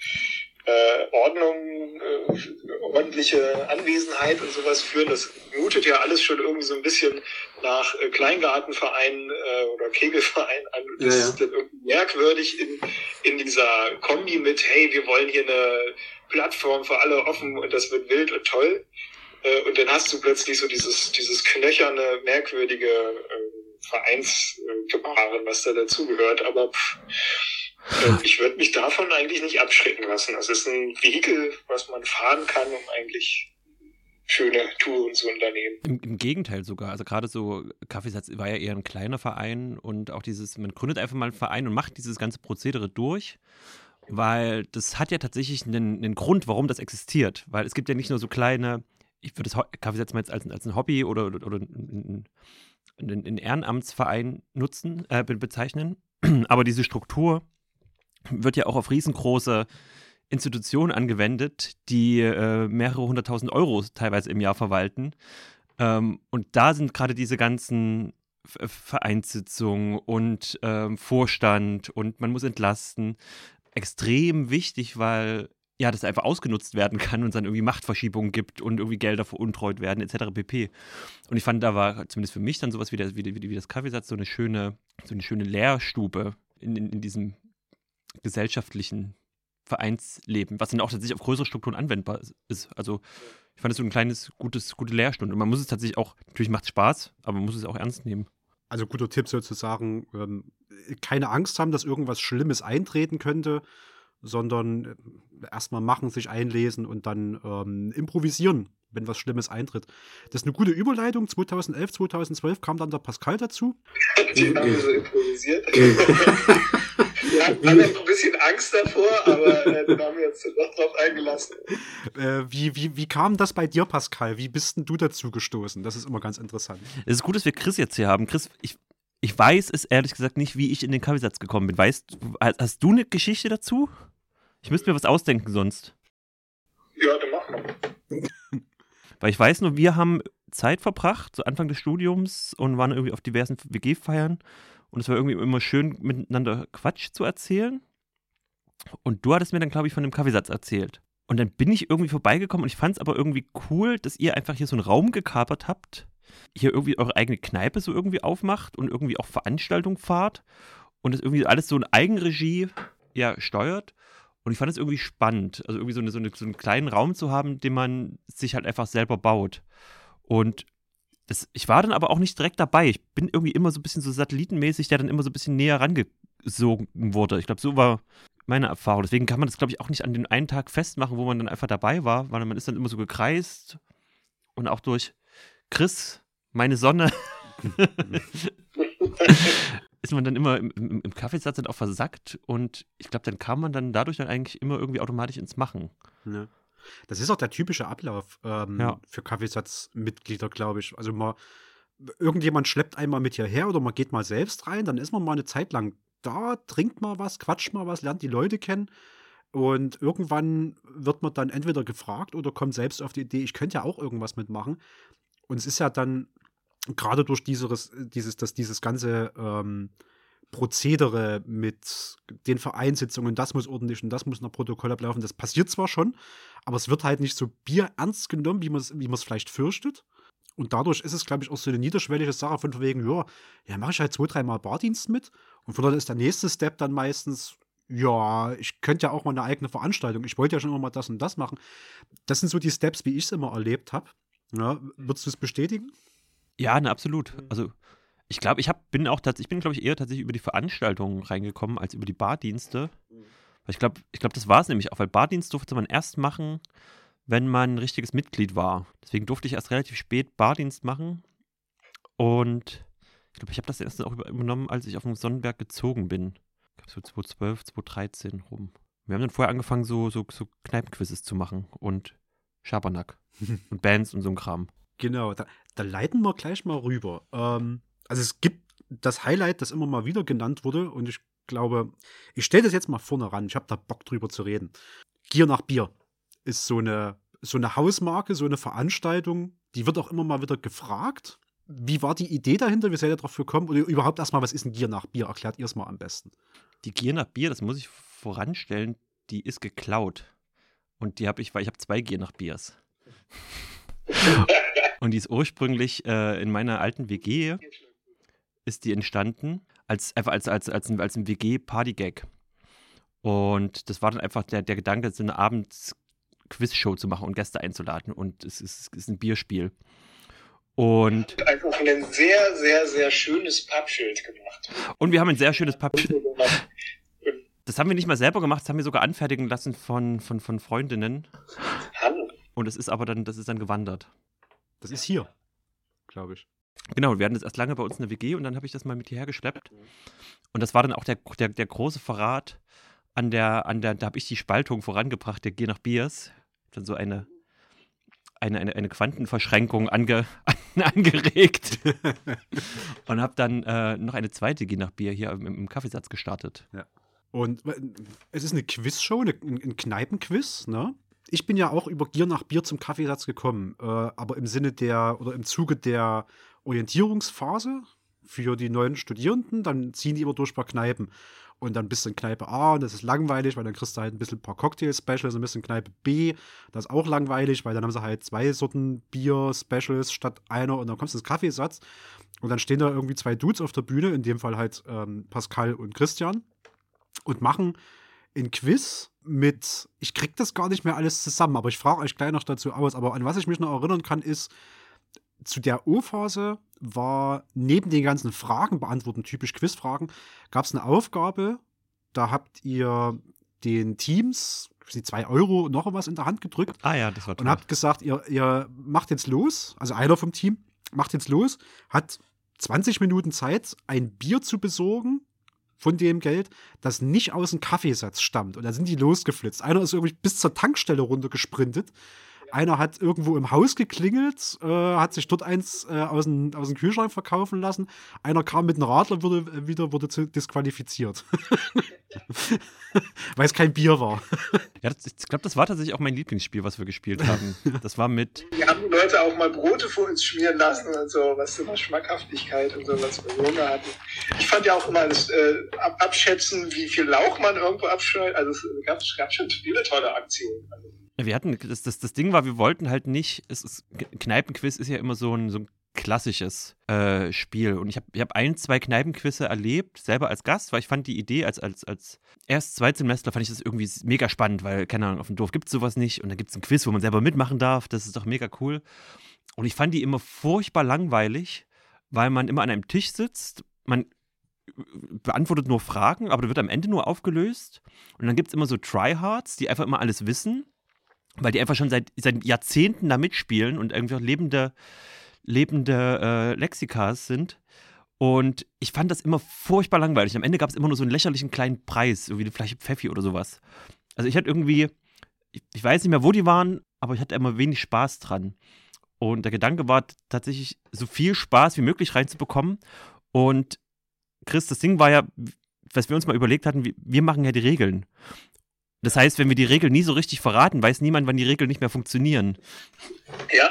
äh, Ordnung, äh, ordentliche Anwesenheit und sowas führen. Das mutet ja alles schon irgendwie so ein bisschen nach äh, Kleingartenverein äh, oder Kegelverein an. Das ja, ja. ist dann irgendwie merkwürdig in, in dieser Kombi mit, hey, wir wollen hier eine Plattform für alle offen und das wird wild und toll. Äh, und dann hast du plötzlich so dieses, dieses knöcherne, merkwürdige äh, Vereinsgebaren, was da dazugehört. Aber pff, ich würde mich davon eigentlich nicht abschrecken lassen. Das ist ein Vehikel, was man fahren kann, um eigentlich schöne Touren zu unternehmen. Im, Im, Gegenteil sogar. Also gerade so, Kaffeesatz war ja eher ein kleiner Verein und auch dieses, man gründet einfach mal einen Verein und macht dieses ganze Prozedere durch. Weil das hat ja tatsächlich einen, einen Grund, warum das existiert. Weil es gibt ja nicht nur so kleine, ich würde das Kaffeesatz mal jetzt als, als ein Hobby oder, oder, oder ein, ein Ehrenamtsverein nutzen, äh, bezeichnen. Aber diese Struktur wird ja auch auf riesengroße Institutionen angewendet, die äh, mehrere hunderttausend Euro teilweise im Jahr verwalten. Ähm, und da sind gerade diese ganzen Vereinssitzungen und ähm, Vorstand und man muss entlasten extrem wichtig, weil ja, das einfach ausgenutzt werden kann und es dann irgendwie Machtverschiebungen gibt und irgendwie Gelder veruntreut werden, etc. pp. Und ich fand, da war zumindest für mich dann sowas wie, der, wie, wie, wie das Kaffeesatz so eine schöne, so eine schöne Lehrstube in, in, in diesem gesellschaftlichen Vereinsleben, was dann auch tatsächlich auf größere Strukturen anwendbar ist. Also ich fand es so ein kleines, gutes, gute Lehrstunde. Und man muss es tatsächlich auch, natürlich macht es Spaß, aber man muss es auch ernst nehmen. Also guter Tipp sozusagen, ähm, keine Angst haben, dass irgendwas Schlimmes eintreten könnte, sondern äh, erstmal machen, sich einlesen und dann ähm, improvisieren, wenn was Schlimmes eintritt. Das ist eine gute Überleitung. 2011, 2012 kam dann der Pascal dazu. Die haben so improvisiert. Wir hatten alle ein bisschen Angst davor, aber äh, dann haben wir uns doch drauf eingelassen. Äh, wie, wie, wie kam das bei dir, Pascal? Wie bist denn du dazu gestoßen? Das ist immer ganz interessant. Es ist gut, dass wir Chris jetzt hier haben. Chris, ich, ich weiß es ehrlich gesagt nicht, wie ich in den Kaffeesatz gekommen bin. Weißt hast du eine Geschichte dazu? Ich müsste mir was ausdenken sonst. Ja, dann machen wir. Weil ich weiß nur, wir haben Zeit verbracht, so Anfang des Studiums und waren irgendwie auf diversen WG-Feiern und es war irgendwie immer schön, miteinander Quatsch zu erzählen. Und du hattest mir dann, glaube ich, von dem Kaffeesatz erzählt. Und dann bin ich irgendwie vorbeigekommen und ich fand es aber irgendwie cool, dass ihr einfach hier so einen Raum gekapert habt, hier irgendwie eure eigene Kneipe so irgendwie aufmacht und irgendwie auch Veranstaltungen fahrt und das irgendwie alles so in Eigenregie ja, steuert. Und ich fand es irgendwie spannend, also irgendwie so, eine, so, eine, so einen kleinen Raum zu haben, den man sich halt einfach selber baut. Und das, ich war dann aber auch nicht direkt dabei. Ich bin irgendwie immer so ein bisschen so satellitenmäßig, der dann immer so ein bisschen näher rangesogen wurde. Ich glaube, so war meine Erfahrung. Deswegen kann man das, glaube ich, auch nicht an den einen Tag festmachen, wo man dann einfach dabei war, weil man ist dann immer so gekreist und auch durch Chris, meine Sonne, ist man dann immer im, im, im Kaffeesatz dann auch versackt und ich glaube, dann kam man dann dadurch dann eigentlich immer irgendwie automatisch ins Machen. Ja. Das ist auch der typische Ablauf ähm, ja. für Kaffeesatzmitglieder, glaube ich. Also mal, irgendjemand schleppt einmal mit hierher oder man geht mal selbst rein, dann ist man mal eine Zeit lang da, trinkt mal was, quatscht mal was, lernt die Leute kennen. Und irgendwann wird man dann entweder gefragt oder kommt selbst auf die Idee, ich könnte ja auch irgendwas mitmachen. Und es ist ja dann gerade durch dieses, dieses, dass dieses ganze ähm, Prozedere mit den Vereinssitzungen, das muss ordentlich und das muss nach Protokoll ablaufen. Das passiert zwar schon, aber es wird halt nicht so bierernst genommen, wie man es wie vielleicht fürchtet. Und dadurch ist es, glaube ich, auch so eine niederschwellige Sache von wegen, ja, ja, mache ich halt zwei, dreimal Bardienst mit. Und von dort ist der nächste Step dann meistens, ja, ich könnte ja auch mal eine eigene Veranstaltung. Ich wollte ja schon immer mal das und das machen. Das sind so die Steps, wie ich es immer erlebt habe. Ja, würdest du es bestätigen? Ja, ne, absolut. Also ich glaube, ich hab, bin auch tatsächlich, ich bin, glaube ich, eher tatsächlich über die Veranstaltungen reingekommen als über die Bardienste. Mhm. Weil ich glaube, ich glaube, das war es nämlich auch, weil Bardienst durfte man erst machen, wenn man ein richtiges Mitglied war. Deswegen durfte ich erst relativ spät Bardienst machen. Und ich glaube, ich habe das erst auch übernommen, als ich auf den Sonnenberg gezogen bin. So 2012, 2013 rum. Wir haben dann vorher angefangen, so, so, so Kneipenquizzes zu machen und Schabernack und Bands und so ein Kram. Genau, da, da leiten wir gleich mal rüber. Ähm, also es gibt das Highlight, das immer mal wieder genannt wurde und ich glaube, ich stelle das jetzt mal vorne ran. Ich habe da Bock drüber zu reden. Gier nach Bier ist so eine, so eine Hausmarke, so eine Veranstaltung, die wird auch immer mal wieder gefragt. Wie war die Idee dahinter? Wie seid ihr darauf gekommen? Oder überhaupt erstmal, was ist ein Gier nach Bier? Erklärt ihr es mal am besten. Die Gier nach Bier, das muss ich voranstellen, die ist geklaut. Und die habe ich, weil ich habe zwei Gier nach Biers. und die ist ursprünglich äh, in meiner alten WG ist die entstanden als einfach als als als ein, als ein WG Party-Gag. Und das war dann einfach der, der Gedanke, so eine Abends Quizshow zu machen und Gäste einzuladen. Und es ist, es ist ein Bierspiel. Und einfach ein sehr, sehr, sehr schönes Pappschild gemacht. Und wir haben ein sehr schönes Pappschild. Das haben wir nicht mal selber gemacht, das haben wir sogar anfertigen lassen von, von, von Freundinnen. Hallo. Und es ist aber dann, das ist dann gewandert. Das ist hier, glaube ich. Genau, wir hatten das erst lange bei uns in der WG und dann habe ich das mal mit hierher geschleppt. Und das war dann auch der, der, der große Verrat an der, an der, da habe ich die Spaltung vorangebracht, der Gier nach Biers. Dann so eine, eine, eine, eine Quantenverschränkung ange, an, angeregt. und habe dann äh, noch eine zweite Gier nach Bier hier im, im Kaffeesatz gestartet. Ja. Und äh, es ist eine Quizshow, ein Kneipenquiz, ne? Ich bin ja auch über Gier nach Bier zum Kaffeesatz gekommen, äh, aber im Sinne der oder im Zuge der Orientierungsphase für die neuen Studierenden, dann ziehen die immer durch ein paar Kneipen. Und dann bist du in Kneipe A und das ist langweilig, weil dann kriegst du halt ein bisschen ein paar Cocktail-Specials, ein bisschen Kneipe B, das ist auch langweilig, weil dann haben sie halt zwei Sorten Bier-Specials statt einer und dann kommst du ins Kaffeesatz und dann stehen da irgendwie zwei Dudes auf der Bühne, in dem Fall halt ähm, Pascal und Christian und machen ein Quiz mit, ich krieg das gar nicht mehr alles zusammen, aber ich frage euch gleich noch dazu aus, aber an was ich mich noch erinnern kann, ist, zu der O-Phase war neben den ganzen Fragen beantworten, typisch Quizfragen, gab es eine Aufgabe, da habt ihr den Teams die zwei Euro noch was in der Hand gedrückt. Ah ja, das war toll. Und habt gesagt, ihr, ihr macht jetzt los, also einer vom Team macht jetzt los, hat 20 Minuten Zeit, ein Bier zu besorgen von dem Geld, das nicht aus dem Kaffeesatz stammt. Und da sind die losgeflitzt. Einer ist irgendwie bis zur Tankstelle runtergesprintet, einer hat irgendwo im Haus geklingelt, äh, hat sich dort eins äh, aus, dem, aus dem Kühlschrank verkaufen lassen. Einer kam mit einem Radler, wurde äh, wieder wurde disqualifiziert. Weil es kein Bier war. ja, das, ich glaube, das war tatsächlich auch mein Lieblingsspiel, was wir gespielt haben. Das war mit. Wir Leute auch mal Brote vor uns schmieren lassen und so, was immer Schmackhaftigkeit und so, was wir Hunger hatten. Ich fand ja auch immer das äh, Abschätzen, wie viel Lauch man irgendwo abschneidet. Also es gab, gab schon viele tolle Aktionen. Also, wir hatten, das, das, das Ding war, wir wollten halt nicht, es ist, Kneipenquiz ist ja immer so ein, so ein klassisches äh, Spiel. Und ich habe ich hab ein, zwei Kneipenquizze erlebt, selber als Gast, weil ich fand die Idee als, als, als erst Zweitsemester fand ich das irgendwie mega spannend, weil, keine Ahnung, auf dem Dorf gibt es sowas nicht und da gibt es ein Quiz, wo man selber mitmachen darf. Das ist doch mega cool. Und ich fand die immer furchtbar langweilig, weil man immer an einem Tisch sitzt, man beantwortet nur Fragen, aber wird am Ende nur aufgelöst. Und dann gibt es immer so Tryhards, die einfach immer alles wissen weil die einfach schon seit, seit Jahrzehnten da mitspielen und irgendwie auch lebende, lebende äh, Lexikas sind. Und ich fand das immer furchtbar langweilig. Am Ende gab es immer nur so einen lächerlichen kleinen Preis, irgendwie eine Flasche Pfeffi oder sowas. Also ich hatte irgendwie, ich, ich weiß nicht mehr, wo die waren, aber ich hatte immer wenig Spaß dran. Und der Gedanke war tatsächlich, so viel Spaß wie möglich reinzubekommen. Und Chris, das Ding war ja, was wir uns mal überlegt hatten, wir machen ja die Regeln. Das heißt, wenn wir die Regeln nie so richtig verraten, weiß niemand, wann die Regeln nicht mehr funktionieren. Ja,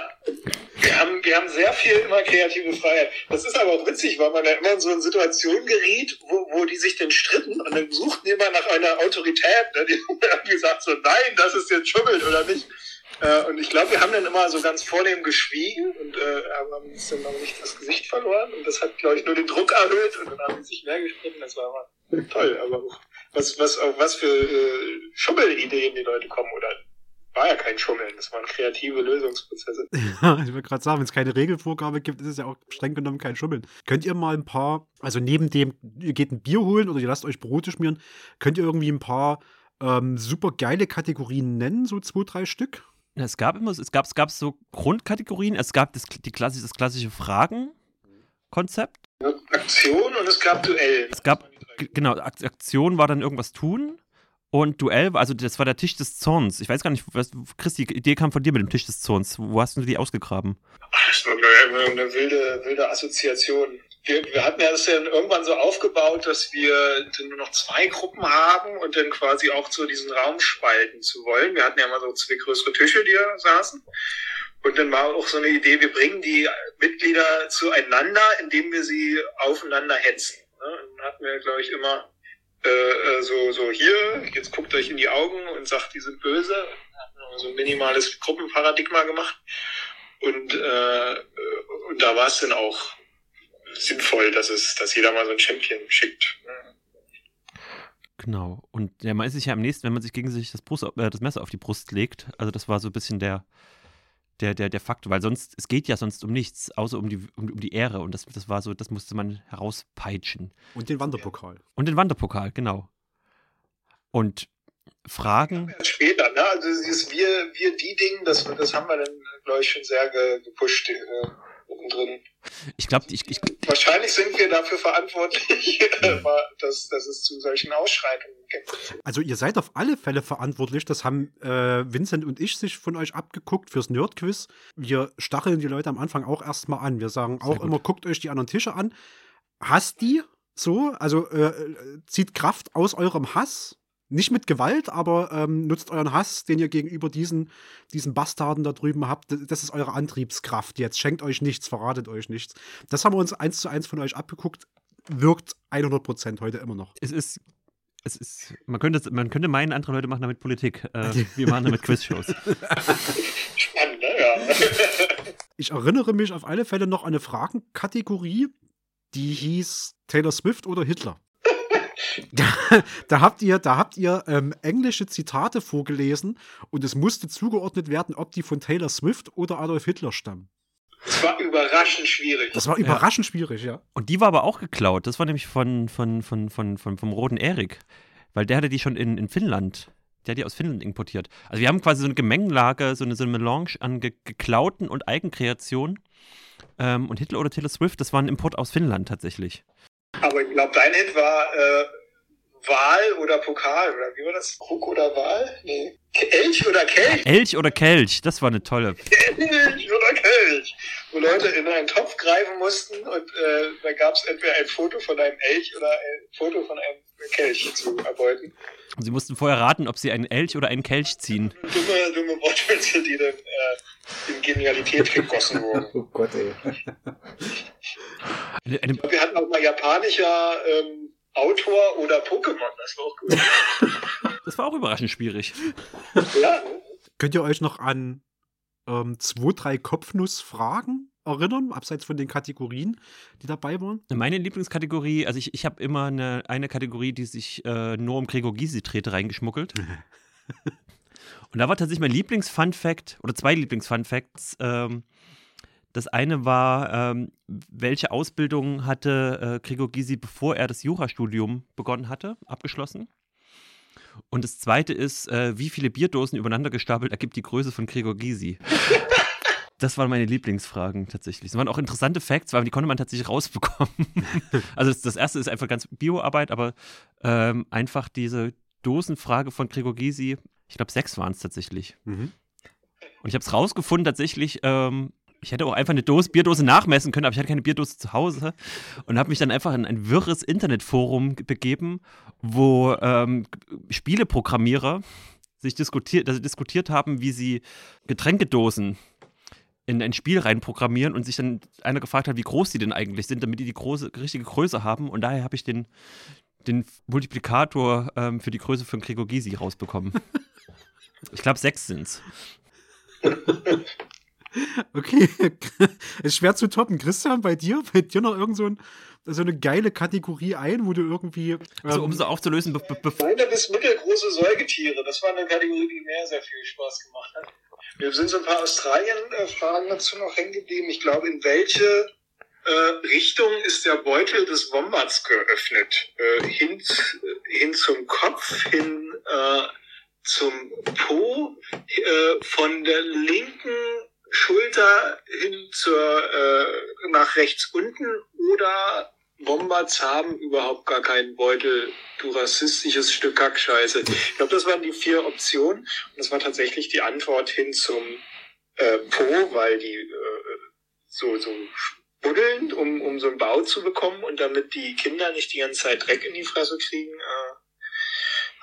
wir haben, wir haben sehr viel immer kreative Freiheit. Das ist aber auch witzig, weil man ja immer in so eine Situation geriet, wo, wo die sich denn stritten und dann suchten immer nach einer Autorität. Ne? Die haben gesagt so, nein, das ist jetzt Schummel oder nicht. Äh, und ich glaube, wir haben dann immer so ganz vornehm geschwiegen und äh, haben uns dann noch nicht das Gesicht verloren. Und das hat, glaube ich, nur den Druck erhöht und dann haben sie sich mehr gestritten. Das war aber toll, aber was, was, auf was für äh, Schummelideen die Leute kommen oder war ja kein Schummeln, das waren kreative Lösungsprozesse. Ja, ich würde gerade sagen, wenn es keine Regelvorgabe gibt, ist es ja auch streng genommen kein Schummeln. Könnt ihr mal ein paar, also neben dem, ihr geht ein Bier holen oder ihr lasst euch Brote schmieren, könnt ihr irgendwie ein paar ähm, super geile Kategorien nennen, so zwei, drei Stück? Es gab immer, es gab, es gab so Grundkategorien, es gab das, die klassische, das klassische Fragen-Konzept. Aktion und es gab Duell. Es gab genau, Aktion war dann irgendwas tun. Und Duell, also das war der Tisch des Zorns. Ich weiß gar nicht, was, Chris, die Idee kam von dir mit dem Tisch des Zorns. Wo hast du die ausgegraben? Das war eine, wilde, wilde Assoziation. Wir, wir hatten ja das dann irgendwann so aufgebaut, dass wir nur noch zwei Gruppen haben und dann quasi auch so diesen Raum spalten zu wollen. Wir hatten ja mal so zwei größere Tische, die da saßen. Und dann war auch so eine Idee, wir bringen die Mitglieder zueinander, indem wir sie aufeinander hetzen. Ne? Dann hatten wir, glaube ich, immer äh, äh, so, so hier, jetzt guckt euch in die Augen und sagt, die sind böse. So ein minimales Gruppenparadigma gemacht. Und, äh, und da war es dann auch sinnvoll, dass es, dass jeder mal so ein Champion schickt. Genau. Und der meint sich ja am nächsten, wenn man sich gegenseitig das, Brust, äh, das Messer auf die Brust legt. Also das war so ein bisschen der, der, der, der Faktor, weil sonst, es geht ja sonst um nichts, außer um die, um, um die Ehre. Und das, das war so, das musste man herauspeitschen. Und den Wanderpokal. Und den Wanderpokal, genau. Und Fragen. Ja, später, ne? Also dieses Wir, wir die Ding, das, das haben wir dann, glaube ich, schon sehr ge, gepusht äh, drin. Ich glaube, ich, ich, wahrscheinlich sind wir dafür verantwortlich, äh, dass, dass es zu solchen Ausschreitungen gibt. Also ihr seid auf alle Fälle verantwortlich. Das haben äh, Vincent und ich sich von euch abgeguckt fürs Nerdquiz. Wir stacheln die Leute am Anfang auch erstmal an. Wir sagen auch immer, guckt euch die anderen Tische an. Hasst die so, also äh, zieht Kraft aus eurem Hass nicht mit Gewalt, aber ähm, nutzt euren Hass, den ihr gegenüber diesen, diesen Bastarden da drüben habt. Das ist eure Antriebskraft jetzt. Schenkt euch nichts, verratet euch nichts. Das haben wir uns eins zu eins von euch abgeguckt. Wirkt 100 Prozent heute immer noch. Es ist es ist, man könnte, man könnte meinen, andere Leute machen damit Politik. Äh, wir machen damit Quizshows. Spannend, ne? Ja. Ich erinnere mich auf alle Fälle noch an eine Fragenkategorie, die hieß Taylor Swift oder Hitler. Da, da, habt ihr, da habt ihr ähm, englische Zitate vorgelesen und es musste zugeordnet werden, ob die von Taylor Swift oder Adolf Hitler stammen. Das war überraschend schwierig. Das war überraschend ja. schwierig, ja. Und die war aber auch geklaut. Das war nämlich von, von, von, von, von vom Roten Erik. Weil der hatte die schon in, in Finnland. Der hat die aus Finnland importiert. Also wir haben quasi so eine Gemengelage, so eine, so eine Melange an ge geklauten und Eigenkreationen. Ähm, und Hitler oder Taylor Swift, das war ein Import aus Finnland tatsächlich. Aber ich glaube, dein Hit war äh, Wahl oder Pokal, oder wie war das? Krug oder Wahl? Nee. Elch oder Kelch? Elch oder Kelch, das war eine tolle. Elch oder Kelch. Wo Leute in einen Topf greifen mussten und äh, da gab es entweder ein Foto von einem Elch oder ein Foto von einem Kelch zu erbeuten. Und sie mussten vorher raten, ob sie einen Elch oder einen Kelch ziehen. Dumme, dumme Wortwitze, die dann äh, in Genialität gegossen wurden. Oh Gott, ey. Eine, eine wir hatten auch mal japanischer ähm, Autor oder Pokémon, das war auch gut. das war auch überraschend schwierig. ja. Könnt ihr euch noch an ähm, zwei, drei Kopfnussfragen erinnern, abseits von den Kategorien, die dabei waren? Meine Lieblingskategorie, also ich, ich habe immer eine, eine Kategorie, die sich äh, nur um Gregor Gysi trete reingeschmuggelt. Und da war tatsächlich mein Lieblings-Fun-Fact oder zwei Lieblings-Fun-Facts. Ähm, das eine war, ähm, welche Ausbildung hatte äh, Gregor Gysi, bevor er das Jurastudium begonnen hatte, abgeschlossen? Und das zweite ist, äh, wie viele Bierdosen übereinander gestapelt ergibt die Größe von Gregor Gysi? Das waren meine Lieblingsfragen tatsächlich. Das waren auch interessante Facts, weil die konnte man tatsächlich rausbekommen. also das, das, erste ist einfach ganz Bioarbeit, aber ähm, einfach diese Dosenfrage von Gregor Gysi, ich glaube sechs waren es tatsächlich. Mhm. Und ich habe es rausgefunden tatsächlich, ähm, ich hätte auch einfach eine Dose, Bierdose nachmessen können, aber ich hatte keine Bierdose zu Hause und habe mich dann einfach in ein wirres Internetforum begeben, wo ähm, Spieleprogrammierer sich diskutiert, also diskutiert haben, wie sie Getränkedosen in ein Spiel reinprogrammieren und sich dann einer gefragt hat, wie groß die denn eigentlich sind, damit die die große, richtige Größe haben. Und daher habe ich den, den Multiplikator ähm, für die Größe von Gregor Gysi rausbekommen. ich glaube, sechs sind es. Okay, ist schwer zu toppen. Christian, bei dir, fällt dir noch irgend so, ein, so eine geile Kategorie ein, wo du irgendwie. Ähm, also, um sie aufzulösen, be be Kleine bis mittelgroße Säugetiere, das war eine Kategorie, die mir sehr viel Spaß gemacht hat. Wir sind so ein paar Australien-Fragen dazu noch hängen geblieben. Ich glaube, in welche äh, Richtung ist der Beutel des Wombats geöffnet? Äh, hin, hin zum Kopf, hin äh, zum Po, äh, von der linken Schulter hin zur äh, nach rechts unten oder Wombats haben überhaupt gar keinen Beutel, du rassistisches Stück Kackscheiße. Ich glaube, das waren die vier Optionen und das war tatsächlich die Antwort hin zum äh, Po, weil die äh, so so buddeln, um, um so einen Bau zu bekommen und damit die Kinder nicht die ganze Zeit Dreck in die Fresse kriegen, äh,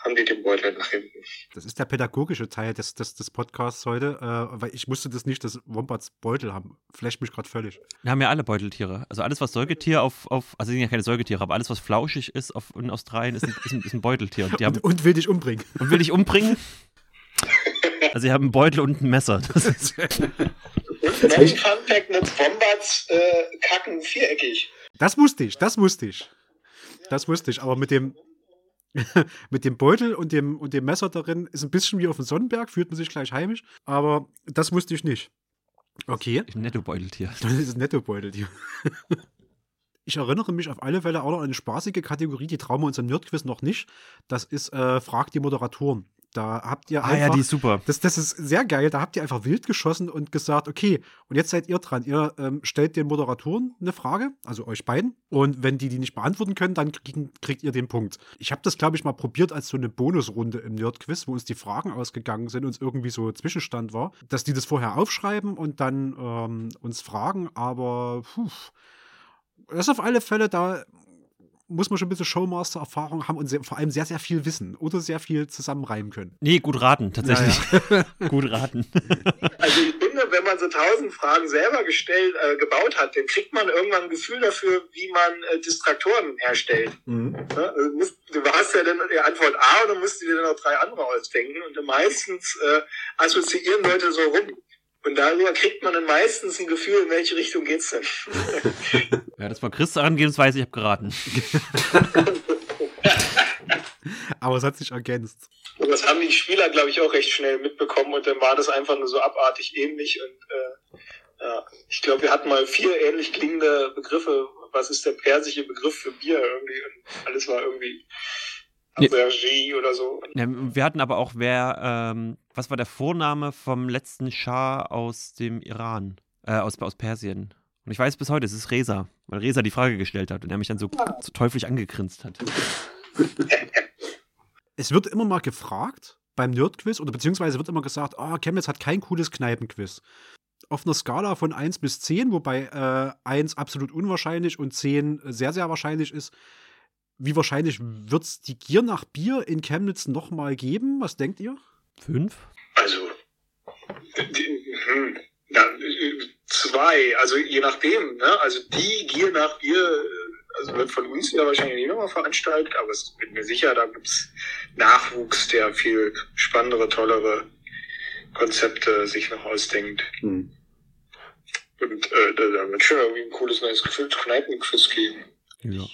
haben die den Beutel nach hinten. Das ist der pädagogische Teil des, des, des Podcasts heute, äh, weil ich wusste das nicht, dass Wombats Beutel haben. Flasht mich gerade völlig. Wir haben ja alle Beuteltiere. Also alles, was Säugetier auf, auf also sind ja keine Säugetiere, aber alles, was flauschig ist auf, in Australien, ist ein, ist ein, ist ein Beuteltier. Und, und, und, will dich umbringen. Und will dich umbringen. Also sie haben einen Beutel und ein Messer. Das ist ein Funpack mit Wombats äh, kacken viereckig. Das wusste ich, das wusste ich. Das wusste ich, aber mit dem, mit dem Beutel und dem, und dem Messer darin ist ein bisschen wie auf dem Sonnenberg, fühlt man sich gleich heimisch, aber das wusste ich nicht. Okay, ein Netto-Beuteltier. das ist ein Netto-Beuteltier. Ich erinnere mich auf alle Fälle auch noch an eine spaßige Kategorie, die trauen wir uns im Nerdquiz noch nicht. Das ist äh, Frag die Moderatoren. Da habt ihr Ah einfach ja, die ist super. das, das ist sehr geil. Da habt ihr einfach wild geschossen und gesagt, okay, und jetzt seid ihr dran. Ihr ähm, stellt den Moderatoren eine Frage, also euch beiden. Und wenn die die nicht beantworten können, dann kriegen, kriegt ihr den Punkt. Ich habe das, glaube ich, mal probiert als so eine Bonusrunde im Nerdquiz, wo uns die Fragen ausgegangen sind und es irgendwie so Zwischenstand war, dass die das vorher aufschreiben und dann ähm, uns fragen. Aber puh, das ist auf alle Fälle da muss man schon ein bisschen Showmaster-Erfahrung haben und sehr, vor allem sehr, sehr viel wissen oder sehr viel zusammenreimen können. Nee, gut raten, tatsächlich. gut raten. Also ich finde, wenn man so tausend Fragen selber gestellt, äh, gebaut hat, dann kriegt man irgendwann ein Gefühl dafür, wie man äh, Distraktoren herstellt. Ne? Also Du, musst, du hast ja dann die Antwort A und dann musst du dir dann noch drei andere ausdenken und dann meistens äh, assoziieren Leute so rum. Und darüber kriegt man dann meistens ein Gefühl, in welche Richtung geht's denn. Ja, das war Chris Herangehensweise, ich habe geraten. Aber es hat sich ergänzt. Und das haben die Spieler, glaube ich, auch recht schnell mitbekommen und dann war das einfach nur so abartig ähnlich und äh, ja, ich glaube, wir hatten mal vier ähnlich klingende Begriffe. Was ist der persische Begriff für Bier irgendwie? Und alles war irgendwie Nee. Avergie oder so. Ja, wir hatten aber auch, wer, ähm, was war der Vorname vom letzten Schah aus dem Iran? Äh, aus, aus Persien. Und ich weiß bis heute, es ist Reza, weil Reza die Frage gestellt hat und er mich dann so, so teuflisch angegrinst hat. Es wird immer mal gefragt beim Nerdquiz oder beziehungsweise wird immer gesagt, ah, Chemnitz hat kein cooles Kneipenquiz. Auf einer Skala von 1 bis 10, wobei äh, 1 absolut unwahrscheinlich und 10 sehr, sehr wahrscheinlich ist, wie wahrscheinlich wird es die Gier nach Bier in Chemnitz nochmal geben? Was denkt ihr? Fünf? Also, die, hm, na, äh, zwei, also je nachdem, ne? Also die Gier nach Bier, äh, also wird von uns ja wahrscheinlich nicht nochmal veranstaltet, aber ich bin mir sicher, da gibt's Nachwuchs, der viel spannendere, tollere Konzepte sich noch ausdenkt. Hm. Und äh, da, da wird schon irgendwie ein cooles neues gefülltes Kneipenquiz geben. Ja.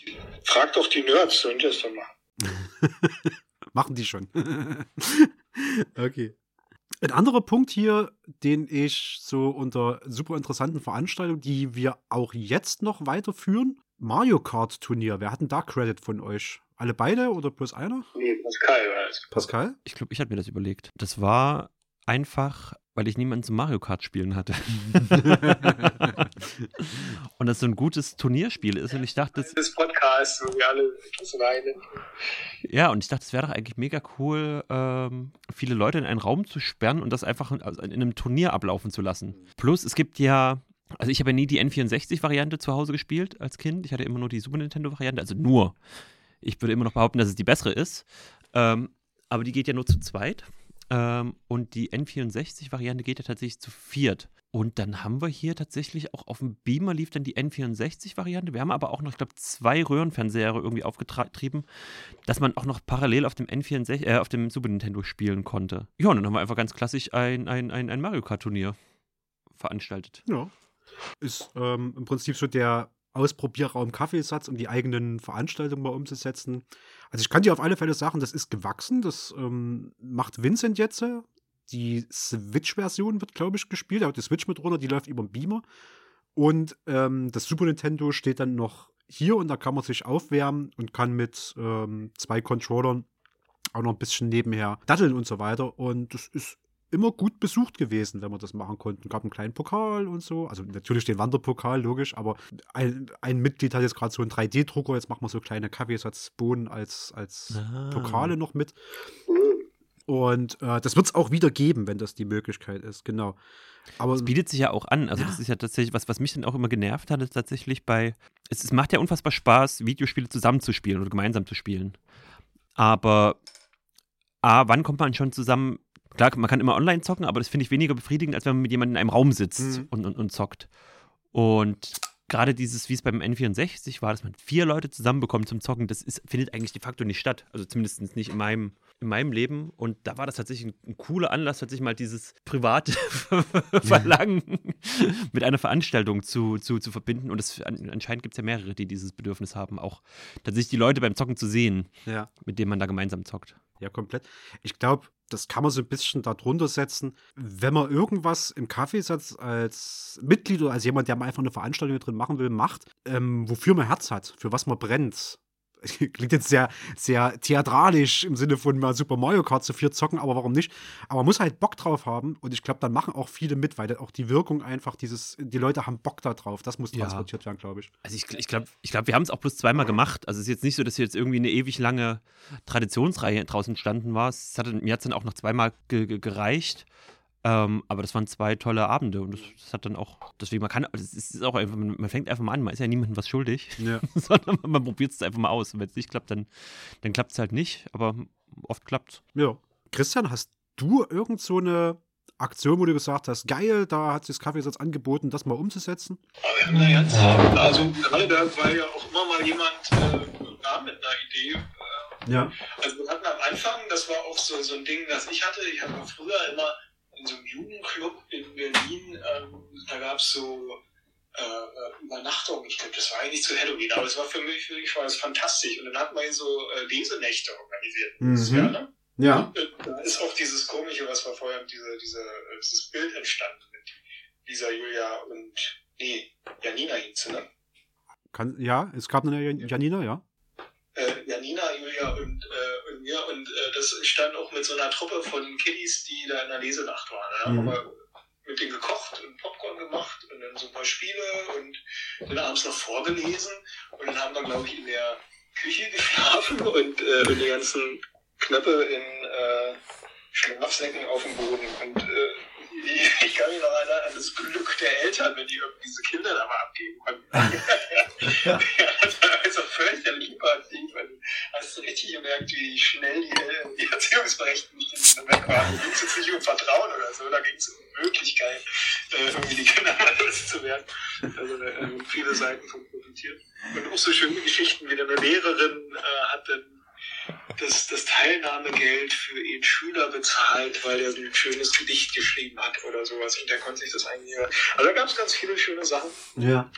Frag doch die Nerds, sollen die das dann machen. Machen die schon. okay. Ein anderer Punkt hier, den ich so unter super interessanten Veranstaltungen, die wir auch jetzt noch weiterführen, Mario Kart Turnier. Wer hat denn da Credit von euch? Alle beide oder bloß einer? Nee, Pascal war das. Pascal? Ich glaube, ich hatte mir das überlegt. Das war einfach, weil ich niemanden zum Mario Kart spielen hatte. und das so ein gutes Turnierspiel ist. Und ich dachte, das, Das Podcast, wo wir alle weinen. ja, und ich dachte, es wäre doch eigentlich mega cool, ähm, viele Leute in einen Raum zu sperren und das einfach in, also in einem Turnier ablaufen zu lassen. Plus, es gibt ja. Also ich habe ja nie die N64-Variante zu Hause gespielt als Kind. Ich hatte immer nur die Super Nintendo-Variante, also nur. Ich würde immer noch behaupten, dass es die bessere ist. Ähm, aber die geht ja nur zu zweit. Ähm, und die N64-Variante geht ja tatsächlich zu viert. Und dann haben wir hier tatsächlich auch auf dem Beamer lief dann die N64-Variante. Wir haben aber auch noch, ich glaube, zwei Röhrenfernseher irgendwie aufgetrieben, dass man auch noch parallel auf dem N64, äh, auf dem Super Nintendo spielen konnte. Ja, und dann haben wir einfach ganz klassisch ein, ein, ein, ein Mario Kart-Turnier veranstaltet. Ja. Ist ähm, im Prinzip so der Ausprobierraum Kaffeesatz, um die eigenen Veranstaltungen mal umzusetzen. Also ich kann dir auf alle Fälle sagen, das ist gewachsen. Das ähm, macht Vincent jetzt. Die Switch-Version wird, glaube ich, gespielt. Er hat die Switch mit runter, die läuft über den Beamer. Und ähm, das Super Nintendo steht dann noch hier und da kann man sich aufwärmen und kann mit ähm, zwei Controllern auch noch ein bisschen nebenher datteln und so weiter. Und das ist immer gut besucht gewesen, wenn wir das machen konnten. Gab einen kleinen Pokal und so. Also natürlich den Wanderpokal, logisch, aber ein, ein Mitglied hat jetzt gerade so einen 3D-Drucker. Jetzt machen wir so kleine Kaffeesatzbohnen als, als Ah. Pokale noch mit. Und äh, das wird es auch wieder geben, wenn das die Möglichkeit ist, genau. Aber Es bietet sich ja auch an. Also, Ja. das ist ja tatsächlich, was, was mich dann auch immer genervt hat, ist tatsächlich bei. Es, es macht ja unfassbar Spaß, Videospiele zusammenzuspielen oder gemeinsam zu spielen. Aber A, wann kommt man schon zusammen? Klar, man kann immer online zocken, aber das finde ich weniger befriedigend, als wenn man mit jemandem in einem Raum sitzt Mhm. und, und, und zockt. Und gerade dieses, wie es beim N64 war, dass man vier Leute zusammenbekommt zum Zocken, das ist, findet eigentlich de facto nicht statt. Also zumindest nicht in meinem in meinem Leben und da war das tatsächlich ein, ein cooler Anlass, tatsächlich mal dieses private Verlangen mit einer Veranstaltung zu, zu, zu verbinden. Und das, anscheinend gibt es ja mehrere, die dieses Bedürfnis haben, auch tatsächlich die Leute beim Zocken zu sehen, Ja. mit denen man da gemeinsam zockt. Ja, komplett. Ich glaube, das kann man so ein bisschen darunter setzen. Wenn man irgendwas im Kaffeesatz als Mitglied oder als jemand, der einfach eine Veranstaltung drin machen will, macht, ähm, wofür man Herz hat, für was man brennt. Klingt jetzt sehr, sehr theatralisch im Sinne von mal Super Mario Kart zu vier zocken, aber warum nicht? Aber man muss halt Bock drauf haben und ich glaube, dann machen auch viele mit, weil dann auch die Wirkung einfach dieses, die Leute haben Bock da drauf. Das muss Ja. transportiert werden, glaube ich. Also ich, ich glaube, ich glaub, wir haben es auch bloß zweimal gemacht. Also es ist jetzt nicht so, dass hier jetzt irgendwie eine ewig lange Traditionsreihe draußen entstanden war. Es hat, mir hat es dann auch noch zweimal ge ge gereicht. Ähm, aber das waren zwei tolle Abende und das, das hat dann auch, deswegen, man kann, es ist auch einfach, man, man fängt einfach mal an, man ist ja niemandem was schuldig, Ja. sondern man, man probiert es einfach mal aus. Und wenn es nicht klappt, dann, dann klappt es halt nicht, aber oft klappt ja. Christian, hast du irgend so eine Aktion, wo du gesagt hast, geil, da hat sich das Kaffeesatz angeboten, das mal umzusetzen? Aber wir haben da ganz, also gerade da war ja auch immer mal jemand äh, da mit einer Idee. Äh, Ja. also wir hatten am Anfang, das war auch so, so ein Ding, das ich hatte. Ich hatte früher immer in so einem Jugendclub in Berlin, ähm, da gab es so äh, Übernachtungen. Ich glaube, das war eigentlich zu Halloween, aber es war für mich, für mich war das fantastisch. Und dann hat man so äh, Lesenächte organisiert. Mhm. Ja, ne? Ja. Und Da ist auch dieses komische, was wir vorher, diese, diese, äh, dieses Bild entstanden mit Lisa, Julia und, nee, Janina hieß ne? Kann, ja, es gab eine Jan- Janina, ja. Äh, Janina, Julia und, äh, und mir und äh, das entstand auch mit so einer Truppe von Kiddies, die da in der Lesenacht waren. Da haben Mhm. wir mit denen gekocht und Popcorn gemacht und dann so ein paar Spiele und dann abends noch vorgelesen und dann haben wir, glaube ich, in der Küche geschlafen und, äh, und die ganzen Knöpfe in äh, Schlafsäcken auf dem Boden und äh, ich, ich kann mich noch erinnern an das Glück der Eltern, wenn die irgendwie diese Kinder da mal abgeben konnten.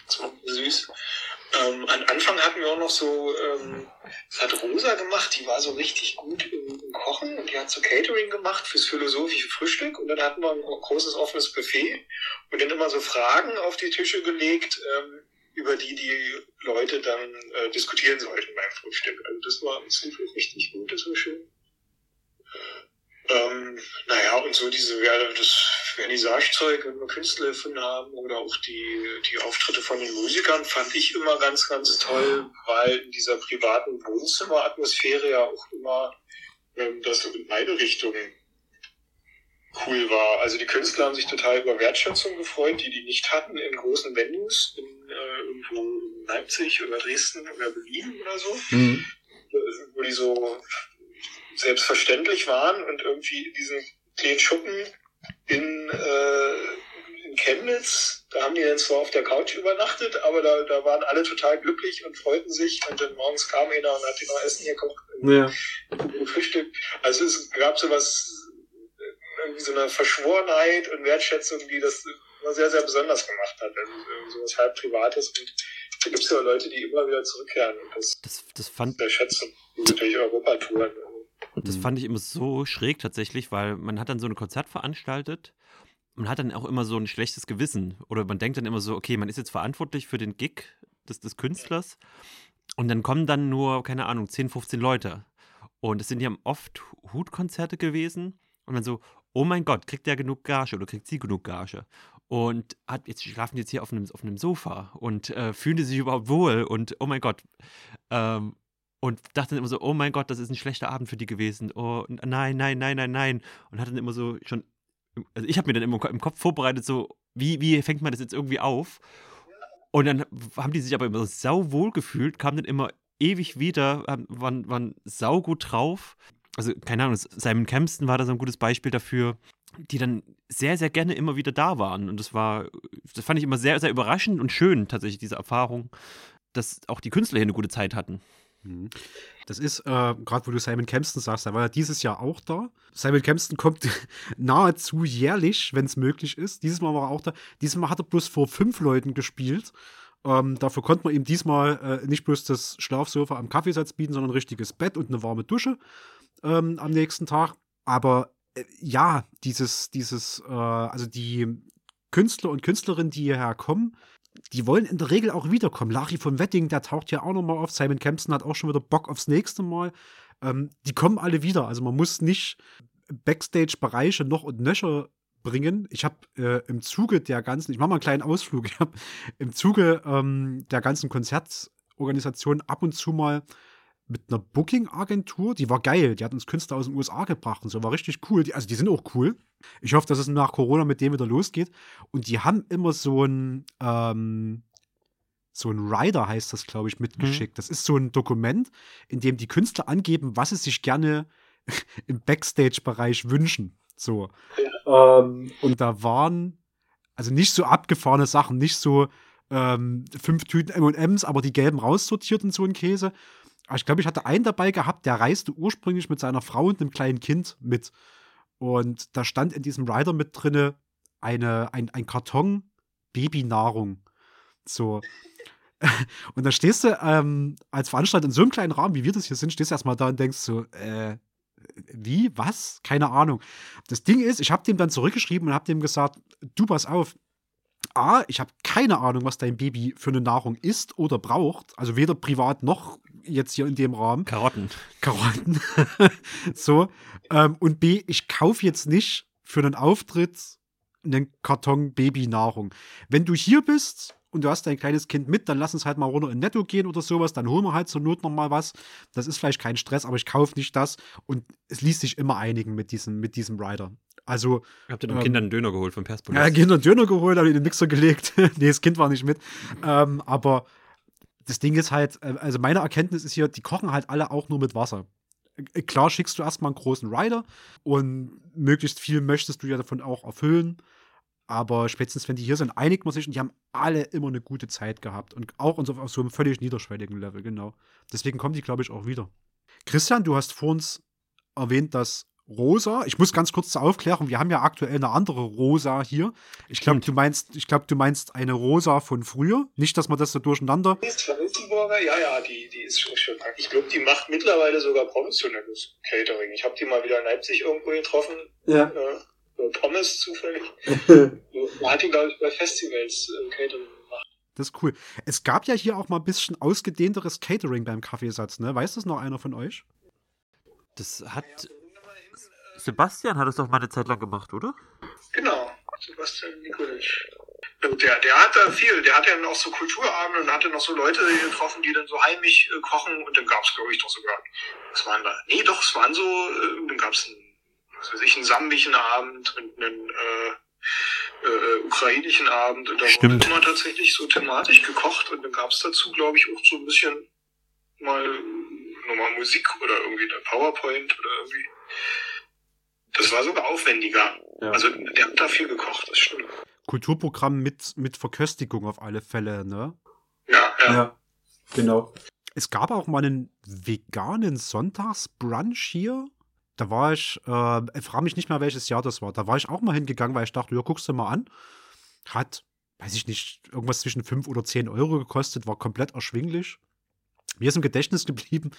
Das war süß. Ähm, am Anfang hatten wir auch noch so, ähm, das hat Rosa gemacht, die war so richtig gut im, Kochen und die hat so Catering gemacht fürs philosophische Frühstück und dann hatten wir ein großes offenes Buffet und dann immer so Fragen auf die Tische gelegt, ähm, über die die Leute dann äh, diskutieren sollten beim Frühstück. Also das war richtig gut, das war schön. Ähm, naja, und so diese Werde, das Vernissagezeug, wenn wir Künstler erfunden haben oder auch die, die Auftritte von den Musikern fand ich immer ganz, ganz toll, weil in dieser privaten Wohnzimmeratmosphäre ja auch immer ähm, das so in beide Richtungen cool war. Also die Künstler haben sich total über Wertschätzung gefreut, die die nicht hatten in großen Venues, in, äh, irgendwo in Leipzig oder Dresden oder Berlin oder so Mhm. wo die so selbstverständlich waren und irgendwie in diesen kleinen Schuppen in, äh, in Chemnitz, da haben die dann zwar auf der Couch übernachtet, aber da, da waren alle total glücklich und freuten sich und dann morgens kam einer und hat die noch Essen gekocht Ja. im Frühstück. Also es gab so was, irgendwie so eine Verschworenheit und Wertschätzung, die das immer sehr, sehr besonders gemacht hat. Also irgendwie sowas halb Privates und da gibt es ja Leute, die immer wieder zurückkehren und das Das, das, fand, der Schätzung durch Europatouren. Das fand ich immer so schräg tatsächlich, weil man hat dann so ein Konzert veranstaltet man hat dann auch immer so ein schlechtes Gewissen. Oder man denkt dann immer so, okay, man ist jetzt verantwortlich für den Gig des, des Künstlers und dann kommen dann nur, keine Ahnung, 10, 15 Leute. Und es sind ja oft Hutkonzerte gewesen und dann so, oh mein Gott, kriegt der genug Gage oder kriegt sie genug Gage? Und hat, jetzt schlafen die jetzt hier auf einem, auf einem Sofa und äh, fühlen die sich überhaupt wohl und oh mein Gott. Ähm, und dachte dann immer so, oh mein Gott, das ist ein schlechter Abend für die gewesen. Oh nein, nein, nein, nein, nein. Und hatte dann immer so schon, also ich habe mir dann immer im Kopf vorbereitet, so, wie, wie fängt man das jetzt irgendwie auf? Und dann haben die sich aber immer sau wohl gefühlt, kamen dann immer ewig wieder, waren, waren sau gut drauf. Also, keine Ahnung, Simon Kempston war da so ein gutes Beispiel dafür, die dann sehr, sehr gerne immer wieder da waren. Und das war, das fand ich immer sehr, sehr überraschend und schön, tatsächlich, diese Erfahrung, dass auch die Künstler hier eine gute Zeit hatten. Mhm. Das ist, äh, gerade wo du Simon Kempston sagst, der war ja dieses Jahr auch da. Simon Kempston kommt nahezu jährlich, wenn es möglich ist. Dieses Mal war er auch da. Dieses Mal hat er bloß vor fünf Leuten gespielt. Ähm, dafür konnte man ihm diesmal äh, nicht bloß das Schlafsofa am Kaffeesatz bieten, sondern ein richtiges Bett und eine warme Dusche ähm, am nächsten Tag. Aber äh, ja, dieses, dieses, äh, also die Künstler und Künstlerinnen, die hierher kommen, die wollen in der Regel auch wiederkommen. Larry von Wetting, der taucht ja auch nochmal auf. Simon Kempston hat auch schon wieder Bock aufs nächste Mal. Ähm, die kommen alle wieder. Also man muss nicht Backstage-Bereiche noch und nöcher bringen. Ich habe äh, im Zuge der ganzen, ich mache mal einen kleinen Ausflug, ich habe im Zuge ähm, der ganzen Konzertorganisation ab und zu mal mit einer Booking-Agentur, die war geil, die hat uns Künstler aus den USA gebracht und so, war richtig cool. Die, also die sind auch cool. Ich hoffe, dass es nach Corona mit dem wieder losgeht. Und die haben immer so ein, ähm, so ein Rider heißt das, glaube ich, mitgeschickt. Mhm. Das ist so ein Dokument, in dem die Künstler angeben, was sie sich gerne im Backstage-Bereich wünschen. So. Ähm, und da waren also nicht so abgefahrene Sachen, nicht so ähm, fünf Tüten MMs, aber die gelben raussortiert und so ein Käse. Aber ich glaube, ich hatte einen dabei gehabt, der reiste ursprünglich mit seiner Frau und einem kleinen Kind mit. Und da stand in diesem Rider mit drinne eine, ein, ein Karton Babynahrung. So. Und da stehst du ähm, als Veranstalter in so einem kleinen Rahmen, wie wir das hier sind, stehst du erstmal da und denkst so, äh, wie, was? Keine Ahnung. Das Ding ist, ich habe dem dann zurückgeschrieben und habe dem gesagt, du pass auf. A, ich habe keine Ahnung, was dein Baby für eine Nahrung isst oder braucht. Also weder privat noch jetzt hier in dem Rahmen. Karotten. Karotten. so. Ähm, und B, ich kaufe jetzt nicht für einen Auftritt einen Karton Babynahrung. Wenn du hier bist und du hast dein kleines Kind mit, dann lass uns halt mal runter in Netto gehen oder sowas, dann holen wir halt zur Not noch mal was. Das ist vielleicht kein Stress, aber ich kaufe nicht das und es ließ sich immer einigen mit diesem, mit diesem Rider. Also. Habt ihr den ähm, Kindern einen Döner geholt vom Perspolis? Ja, Kindern einen Döner geholt, habe ich in den Mixer gelegt. nee, das Kind war nicht mit. Ähm, aber das Ding ist halt, äh, also meine Erkenntnis ist hier, die kochen halt alle auch nur mit Wasser. Äh, klar schickst du erstmal einen großen Rider und möglichst viel möchtest du ja davon auch erfüllen. Aber spätestens, wenn die hier sind, einigt man sich und die haben alle immer eine gute Zeit gehabt. Und auch auf so einem völlig niederschwelligen Level, genau. Deswegen kommen die, glaube ich, auch wieder. Christian, du hast vor uns erwähnt, dass Rosa, ich muss ganz kurz zur Aufklärung, wir haben ja aktuell eine andere Rosa hier. Ich glaube, du meinst, ich glaube, du meinst eine Rosa von früher. Nicht, dass man das so durcheinander. Die ist von ja, ja, die, die ist schon schön. Ich glaube, die macht mittlerweile sogar professionelles Catering. Ich habe die mal wieder in Leipzig irgendwo getroffen. Ja. Äh, Pommes zufällig. hat die, glaube ich, bei Festivals äh, Catering gemacht. Das ist cool. Es gab ja hier auch mal ein bisschen ausgedehnteres Catering beim Kaffeesatz, ne? Weiß das noch einer von euch? Das hat. Sebastian hat es doch mal eine Zeit lang gemacht, oder? Genau, Sebastian Nikolic. Der, der hat da viel, der hat ja noch so Kulturabende und hatte noch so Leute getroffen, die dann so heimisch äh, kochen und dann gab es, glaube ich, doch sogar, was waren da? Nee, doch, es waren so, äh, dann gab es einen was weiß ich, einen sambischen Abend und einen äh, äh, ukrainischen Abend. Und da Stimmt. wurde immer tatsächlich so thematisch gekocht und dann gab es dazu, glaube ich, auch so ein bisschen mal nochmal Musik oder irgendwie eine PowerPoint oder irgendwie. Das war sogar aufwendiger. Ja. Also der hat da viel gekocht, das stimmt. Kulturprogramm mit, mit Verköstigung auf alle Fälle, ne? Ja, ja. ja genau. Es gab auch mal einen veganen Sonntagsbrunch hier da war ich, äh, ich frage mich nicht mehr, welches Jahr das war. Da war ich auch mal hingegangen, weil ich dachte, ja, guckst du mal an. Hat, weiß ich nicht, irgendwas zwischen 5 oder 10 Euro gekostet, war komplett erschwinglich. Mir ist im Gedächtnis geblieben,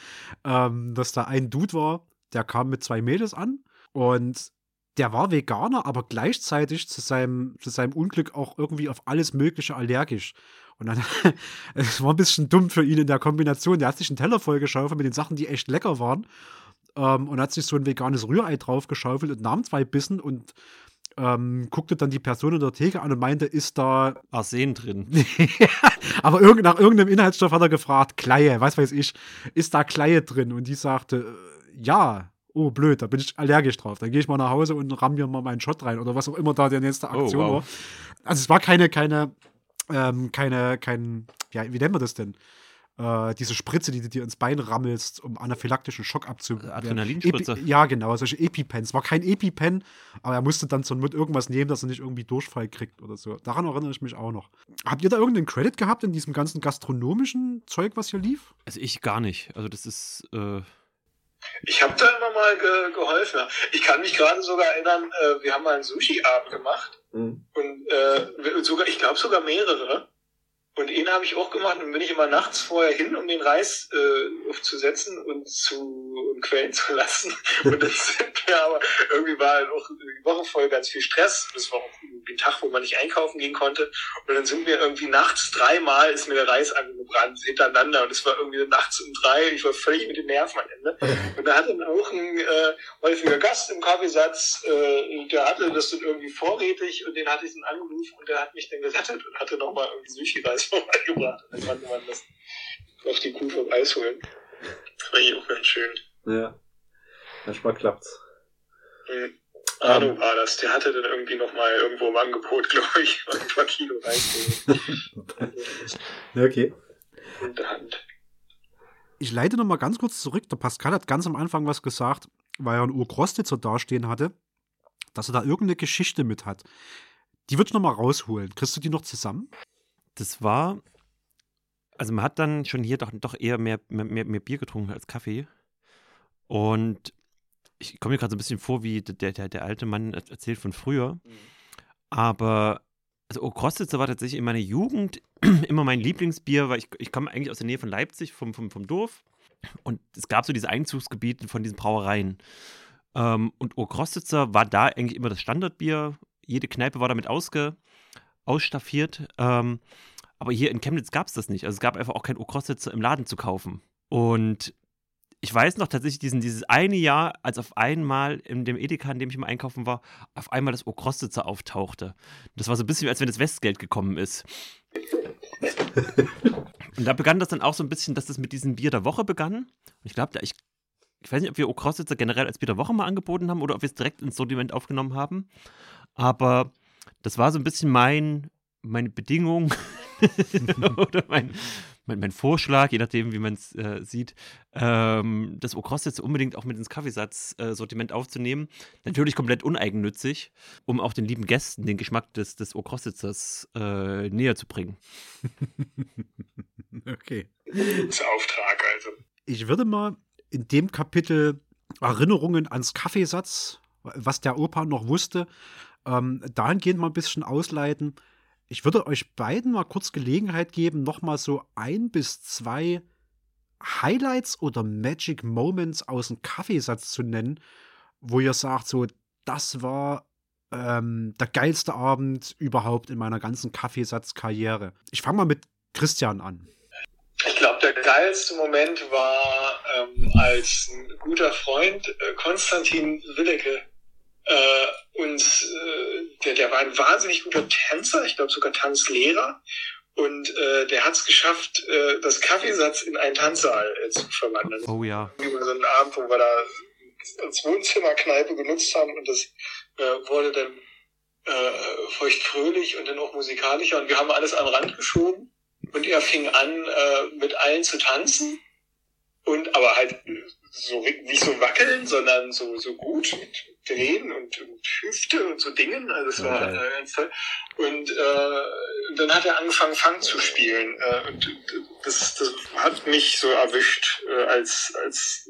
ähm, dass da ein Dude war, der kam mit zwei Mädels an und der war Veganer, aber gleichzeitig zu seinem, zu seinem Unglück auch irgendwie auf alles Mögliche allergisch. Und dann, es war ein bisschen dumm für ihn in der Kombination. Der hat sich einen Teller vollgeschaufelt mit den Sachen, die echt lecker waren ähm, und hat sich so ein veganes Rührei draufgeschaufelt und nahm zwei Bissen und ähm, guckte dann die Person in der Theke an und meinte, ist da Arsen drin? Aber irgend, nach irgendeinem Inhaltsstoff hat er gefragt, Kleie, was weiß ich, ist da Kleie drin? Und die sagte, ja. Oh, blöd, da bin ich allergisch drauf. Dann gehe ich mal nach Hause und ramm mir mal meinen Shot rein oder was auch immer da die nächste oh, Aktion oh, wow. war. Also es war keine, keine, ähm, keine, kein, ja, wie nennen wir das denn? äh, diese Spritze, die du dir ins Bein rammelst, um anaphylaktischen Schock abzuwehren. Adrenalinspritze. Epi ja, genau, solche EpiPens. War kein EpiPen, aber er musste dann zur Not irgendwas nehmen, dass er nicht irgendwie Durchfall kriegt oder so. Daran erinnere ich mich auch noch. Habt ihr da irgendeinen Credit gehabt in diesem ganzen gastronomischen Zeug, was hier lief? Also ich gar nicht. Also das ist. Äh Ich habe da immer mal ge geholfen. Ich kann mich gerade sogar erinnern, äh, wir haben mal einen Sushi-Abend gemacht Mhm. und äh, sogar, ich glaube sogar mehrere. Und ihn habe ich auch gemacht und bin ich immer nachts vorher hin, um den Reis äh, aufzusetzen und zu und quellen zu lassen. Und dann sind wir aber, irgendwie war halt auch die Woche voll ganz viel Stress. Das war auch irgendwie Tag, wo man nicht einkaufen gehen konnte. Und dann sind wir irgendwie nachts dreimal ist mir der Reis angebrannt hintereinander und es war irgendwie nachts um drei. Ich war völlig mit den Nerven am Ende. Und da hatte dann auch ein äh, häufiger Gast im Kaffeesatz, äh, der hatte das dann irgendwie vorrätig und den hatte ich dann angerufen und der hat mich dann gerettet und hatte nochmal irgendwie Sushi-Reis vorbeigebracht. Und dann konnte man das auf die Kuh vom Eis holen. Das war ich auch ganz schön. Ja. Manchmal klappt's. Mhm. Arno war das, der hatte dann irgendwie nochmal irgendwo im Angebot, glaube ich, ein paar Kilo Ja, okay. in der Hand. Ich leite noch mal ganz kurz zurück. Der Pascal hat ganz am Anfang was gesagt, weil er einen Urkrostitzer dastehen hatte, dass er da irgendeine Geschichte mit hat. Die würde ich noch mal rausholen. Kriegst du die noch zusammen? das war. Also man hat dann schon hier doch, doch eher mehr, mehr mehr Bier getrunken als Kaffee. Und ich komme mir gerade so ein bisschen vor, wie der, der, der alte Mann er- erzählt von früher. Aber also Okrostitzer war tatsächlich in meiner Jugend immer mein Lieblingsbier, weil ich, ich komme eigentlich aus der Nähe von Leipzig, vom, vom, vom Dorf. Und es gab so diese Einzugsgebiete von diesen Brauereien. Ähm, und Okrostitzer war da eigentlich immer das Standardbier. Jede Kneipe war damit ausge, ausstaffiert. Ähm, aber hier in Chemnitz gab es das nicht. Also es gab einfach auch kein Okrostitzer im Laden zu kaufen. Und ich weiß noch tatsächlich diesen, dieses eine Jahr, als auf einmal in dem Edeka, in dem ich immer einkaufen war, auf einmal das Okrostitzer auftauchte. Das war so ein bisschen, als wenn das Westgeld gekommen ist. Und da begann das dann auch so ein bisschen, dass das mit diesem Bier der Woche begann. Und ich glaube, ich, ich weiß nicht, ob wir Okrostitzer generell als Bier der Woche mal angeboten haben oder ob wir es direkt ins Sortiment aufgenommen haben. Aber das war so ein bisschen mein, meine Bedingung oder mein, mein, mein Vorschlag, je nachdem, wie man es äh, sieht, ähm, das Okrostitzer unbedingt auch mit ins Kaffeesatz-Sortiment aufzunehmen. Natürlich komplett uneigennützig, um auch den lieben Gästen den Geschmack des, des Okrostitzers äh, näher zu bringen. Okay. Das ist Auftrag, also. Ich würde mal in dem Kapitel Erinnerungen ans Kaffeesatz, was der Opa noch wusste, ähm, dahingehend mal ein bisschen ausleiten. Ich würde euch beiden mal kurz Gelegenheit geben, noch mal so ein bis zwei Highlights oder Magic Moments aus dem Kaffeesatz zu nennen, wo ihr sagt, so, das war ähm, der geilste Abend überhaupt in meiner ganzen Kaffeesatzkarriere. Ich fange mal mit Christian an. Ich glaube, der geilste Moment war, ähm, als ein guter Freund, äh, Konstantin Willecke, äh, uns, äh, der, der war ein wahnsinnig guter Tänzer, ich glaube sogar Tanzlehrer. Und äh, der hat es geschafft, äh, das Kaffeesatz in einen Tanzsaal äh, zu verwandeln. Oh ja. Über so einen Abend, wo wir da als Wohnzimmerkneipe genutzt haben und das äh, wurde dann äh, feuchtfröhlich und dann auch musikalischer und wir haben alles an den Rand geschoben und er fing an äh, mit allen zu tanzen und aber halt so nicht so wackeln, sondern so so gut und drehen und, und Hüfte und so Dingen. Also es war Okay. äh, ganz toll. Und äh, dann hat er angefangen Fang zu spielen äh, und das, das hat mich so erwischt äh, als als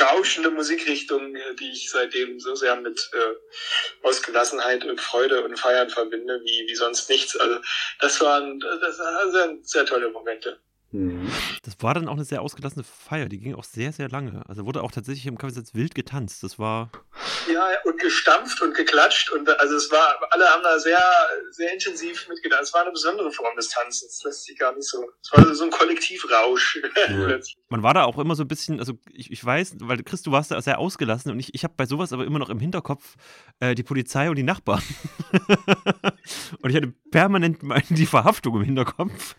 rauschende Musikrichtung, äh, die ich seitdem so sehr mit äh, Ausgelassenheit und Freude und Feiern verbinde, wie, wie sonst nichts. Also das waren, das waren sehr, sehr tolle Momente. Mhm. Das war dann auch eine sehr ausgelassene Feier. Die ging auch sehr, sehr lange. Also wurde auch tatsächlich im Kaffeesatz wild getanzt. Das war. Ja, und gestampft und geklatscht und also es war, alle haben da sehr, sehr intensiv mitgedacht. Es war eine besondere Form des Tanzens. Das lässt sich gar nicht so. Es war so ein Kollektivrausch. plötzlich. Man war da auch immer so ein bisschen, also ich, ich weiß, weil Chris, du warst da sehr ausgelassen und ich, ich habe bei sowas aber immer noch im Hinterkopf äh, die Polizei und die Nachbarn. und ich hatte permanent die Verhaftung im Hinterkopf.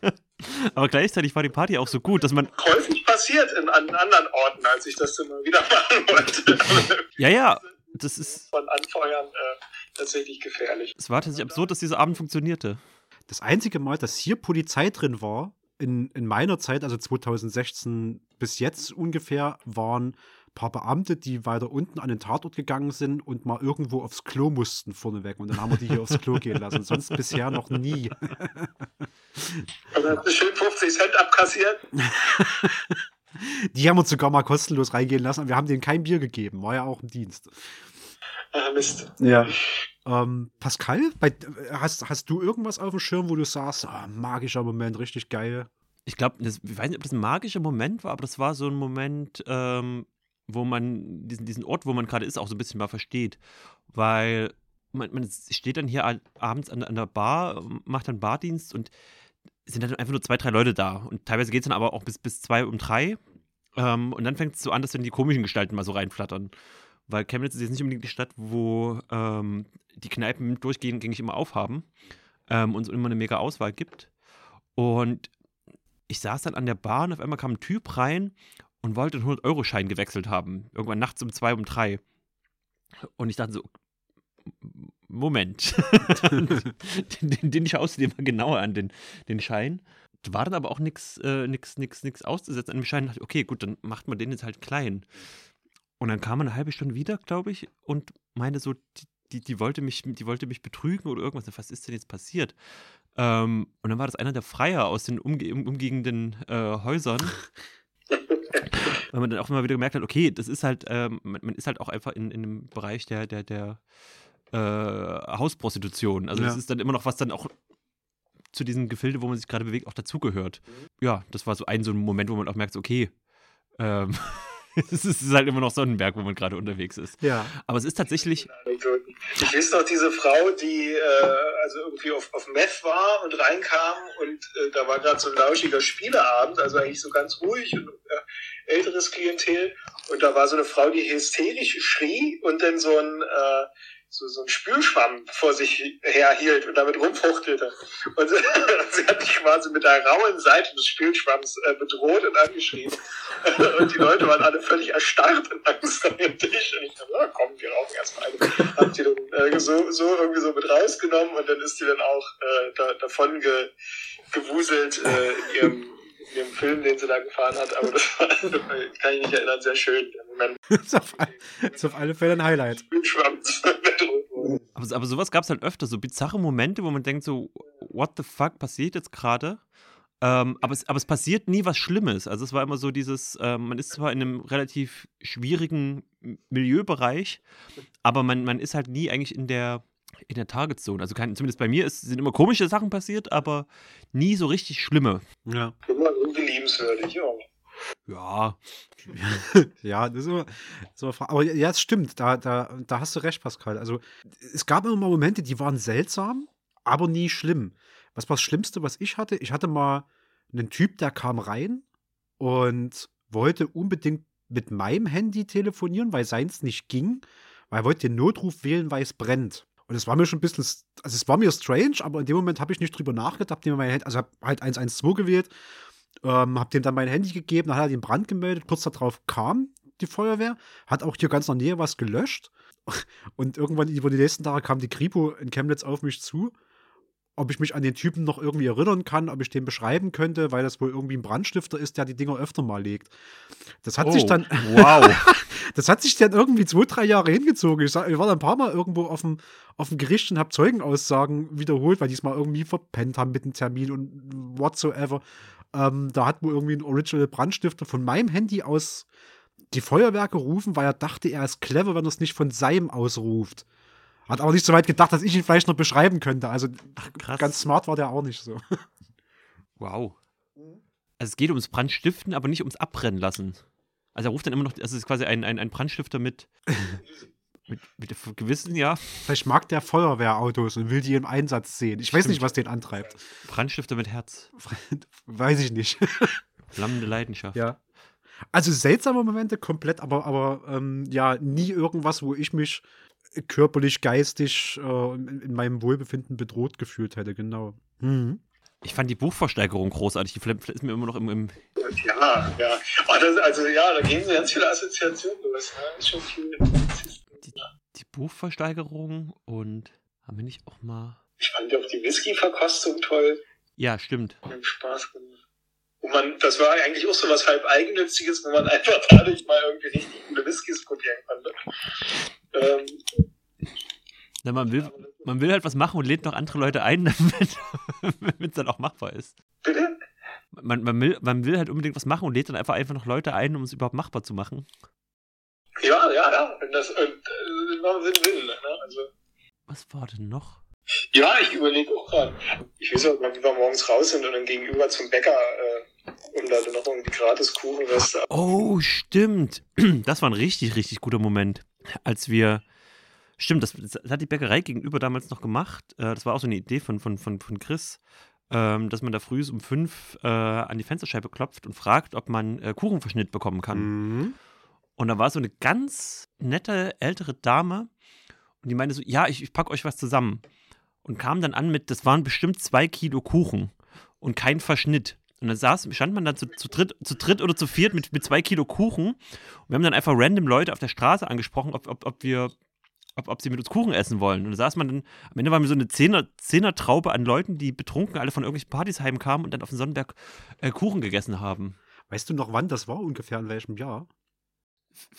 Aber gleichzeitig war die Party auch so gut, dass man. Häufig passiert in, an anderen Orten, als ich das immer wieder machen wollte. Ja, ja, das ist. Von Anfeuern äh, tatsächlich gefährlich. Es war tatsächlich absurd, dass dieser Abend funktionierte. Das einzige Mal, dass hier Polizei drin war, in, in meiner Zeit, also 2016 bis jetzt ungefähr, waren ein paar Beamte, die weiter unten an den Tatort gegangen sind und mal irgendwo aufs Klo mussten vorneweg. Und dann haben wir die hier aufs Klo gehen lassen. Sonst bisher noch nie. Also hast du schön 50 Cent abkassiert. Die haben uns sogar mal kostenlos reingehen lassen und wir haben denen kein Bier gegeben. War ja auch ein Dienst. Ah, Mist. Ja. Ähm, Pascal, bei, hast, hast du irgendwas auf dem Schirm, wo du sagst, ah, magischer Moment, richtig geil? Ich glaube, ich weiß nicht, ob das ein magischer Moment war, aber das war so ein Moment, ähm, wo man diesen, diesen Ort, wo man gerade ist, auch so ein bisschen mal versteht. Weil man, man steht dann hier abends an, an der Bar, macht dann Bardienst und sind dann einfach nur zwei, drei Leute da. Und teilweise geht es dann aber auch bis, bis zwei um drei. Ähm, und dann fängt es so an, dass dann die komischen Gestalten mal so reinflattern. Weil Chemnitz ist jetzt nicht unbedingt die Stadt, wo ähm, die Kneipen durchgehend gängig immer aufhaben ähm, und es immer eine mega Auswahl gibt. Und ich saß dann an der Bar und auf einmal kam ein Typ rein und wollte einen 100-Euro-Schein gewechselt haben. Irgendwann nachts um zwei, um drei. Und ich dachte so, Moment. den, den, du dir mal genauer an, den, den Schein. War dann aber auch nichts äh, nix, nix, nix auszusetzen an dem Schein. Dachte, ich, okay, gut, dann macht man den jetzt halt klein. Und dann kam er eine halbe Stunde wieder, glaube ich, und meinte so, die, die, die, wollte mich, die wollte mich betrügen oder irgendwas. Was ist denn jetzt passiert? Ähm, und dann war das einer der Freier aus den umge umliegenden äh, Häusern. Weil man dann auch immer wieder gemerkt hat, okay, das ist halt, ähm, man, man ist halt auch einfach in, in einem Bereich der, der, der äh, Hausprostitution. Also Ja. das ist dann immer noch was dann auch zu diesem Gefilde, wo man sich gerade bewegt, auch dazugehört. Ja, das war so ein so ein Moment, wo man auch merkt, okay, ähm, es ist halt immer noch Sonnenberg, wo man gerade unterwegs ist. Ja. Aber es ist tatsächlich. Ich weiß noch diese Frau, die äh, also irgendwie auf, auf Meth war und reinkam und äh, da war gerade so ein lauschiger Spieleabend, also eigentlich so ganz ruhig und äh, älteres Klientel und da war so eine Frau, die hysterisch schrie und dann so ein äh, so, so ein Spülschwamm vor sich herhielt und damit rumfuchtelte. Und sie hat mich quasi mit der rauen Seite des Spülschwamms äh, bedroht und angeschrien. und die Leute waren alle völlig erstarrt und Angst an dem Tisch. Und ich dachte, ja, komm, wir rauchen erstmal eine. Hab die dann äh, so, so irgendwie so mit rausgenommen und dann ist die dann auch äh, da, davon ge, gewuselt äh, in, ihrem, in ihrem Film, den sie da gefahren hat. Aber das war, kann ich mich erinnern, sehr schön. Moment. Das ist auf, all- das ist auf alle Fälle ein Highlight. Aber, aber sowas gab es halt öfter, so bizarre Momente, wo man denkt so, what the fuck passiert jetzt gerade? Ähm, aber, es, aber es passiert nie was Schlimmes. Also es war immer so dieses, ähm, man ist zwar in einem relativ schwierigen Milieubereich, aber man, man ist halt nie eigentlich in der, in der Target-Zone. Also kein, zumindest bei mir ist, sind immer komische Sachen passiert, aber nie so richtig schlimme. Ja. Immer irgendwie liebenswürdig, ja. Ja, ja, das ist immer, das ist immer aber ja, es stimmt, da, da, da hast du recht, Pascal. Also, es gab immer mal Momente, die waren seltsam, aber nie schlimm. Was war das Schlimmste, was ich hatte? Ich hatte mal einen Typ, der kam rein und wollte unbedingt mit meinem Handy telefonieren, weil seins nicht ging, weil er wollte den Notruf wählen, weil es brennt. Und es war mir schon ein bisschen, also es war mir strange, aber in dem Moment habe ich nicht drüber nachgedacht, hab mein Handy, also habe halt 112 gewählt, ähm, hab dem dann mein Handy gegeben, dann hat er den Brand gemeldet, kurz darauf kam die Feuerwehr, hat auch hier ganz in der Nähe was gelöscht. Und irgendwann über die nächsten Tage kam die Kripo in Chemnitz auf mich zu, ob ich mich an den Typen noch irgendwie erinnern kann, ob ich den beschreiben könnte, weil das wohl irgendwie ein Brandstifter ist, der die Dinger öfter mal legt. Das hat sich Oh, dann, wow. das hat sich dann irgendwie zwei, drei Jahre hingezogen. Ich, sag, ich war dann ein paar Mal irgendwo auf dem, auf dem Gericht und habe Zeugenaussagen wiederholt, weil die es mal irgendwie verpennt haben mit dem Termin und whatsoever. Ähm, da hat wohl irgendwie ein Original Brandstifter von meinem Handy aus die Feuerwehr gerufen, weil er dachte, er ist clever, wenn er es nicht von seinem ausruft. Hat aber nicht so weit gedacht, dass ich ihn vielleicht noch beschreiben könnte. Also krass. ganz smart war der auch nicht so. Wow. Also es geht ums Brandstiften, aber nicht ums Abbrennen lassen. Also er ruft dann immer noch, also es ist quasi ein, ein, ein Brandstifter mit, mit, mit Gewissen, ja. Vielleicht mag der Feuerwehrautos und will die im Einsatz sehen. Ich weiß nicht, was den antreibt. Brandstifter mit Herz. Weiß ich nicht. Flammende Leidenschaft. Ja. Also seltsame Momente komplett, aber, aber ähm, ja, nie irgendwas, wo ich mich körperlich, geistig äh, in, in meinem Wohlbefinden bedroht gefühlt hätte, genau. Mhm. Ich fand die Buchversteigerung großartig. Die Fl- ist mir immer noch im, im Ja, ja. Das, also ja, da gehen so ganz viele Assoziationen los. Ne? Ist schon viel. die, die Buchversteigerung und haben wir nicht auch mal. Ich fand auch die Whisky-Verkostung toll. Ja, stimmt. Hat Spaß gemacht. wo man, das war eigentlich auch so was halb eigennütziges, wo man einfach dadurch mal irgendwie richtig gute Whiskys probieren konnte. Ähm, Na, man, will, man will halt was machen und lädt noch andere Leute ein, damit es dann auch machbar ist. bitte? Man, man, will, man will halt unbedingt was machen und lädt dann einfach einfach noch Leute ein, um es überhaupt machbar zu machen. Ja, ja, ja. Und das, und, äh, war Win-Win, ne? Also, Was war denn noch? Ja, ich überlege auch gerade. Ich weiß auch, wie wir morgens raus sind und dann gegenüber zum Bäcker äh, und da dann noch irgendwie gratis Kuchenreste. Oh, stimmt. Das war ein richtig, richtig guter Moment. Als wir. Stimmt, das, das hat die Bäckerei gegenüber damals noch gemacht. Äh, Das war auch so eine Idee von, von, von, von Chris, ähm, dass man da früh um fünf äh, an die Fensterscheibe klopft und fragt, ob man äh, Kuchenverschnitt bekommen kann. Mhm. Und da war so eine ganz nette ältere Dame und die meinte so: Ja, ich, ich packe euch was zusammen. Und kam dann an mit: Das waren bestimmt zwei Kilo Kuchen und kein Verschnitt. Und dann saß, stand man dann zu, zu, dritt, zu dritt oder zu viert mit, mit zwei Kilo Kuchen. Und wir haben dann einfach random Leute auf der Straße angesprochen, ob, ob, ob wir. Ob, ob sie mit uns Kuchen essen wollen. Und da saß man dann, am Ende waren wir so eine Zehner, Zehner-Traube an Leuten, die betrunken alle von irgendwelchen Partys heimkamen und dann auf dem Sonnenberg äh, Kuchen gegessen haben. Weißt du noch, wann das war ungefähr, in welchem Jahr?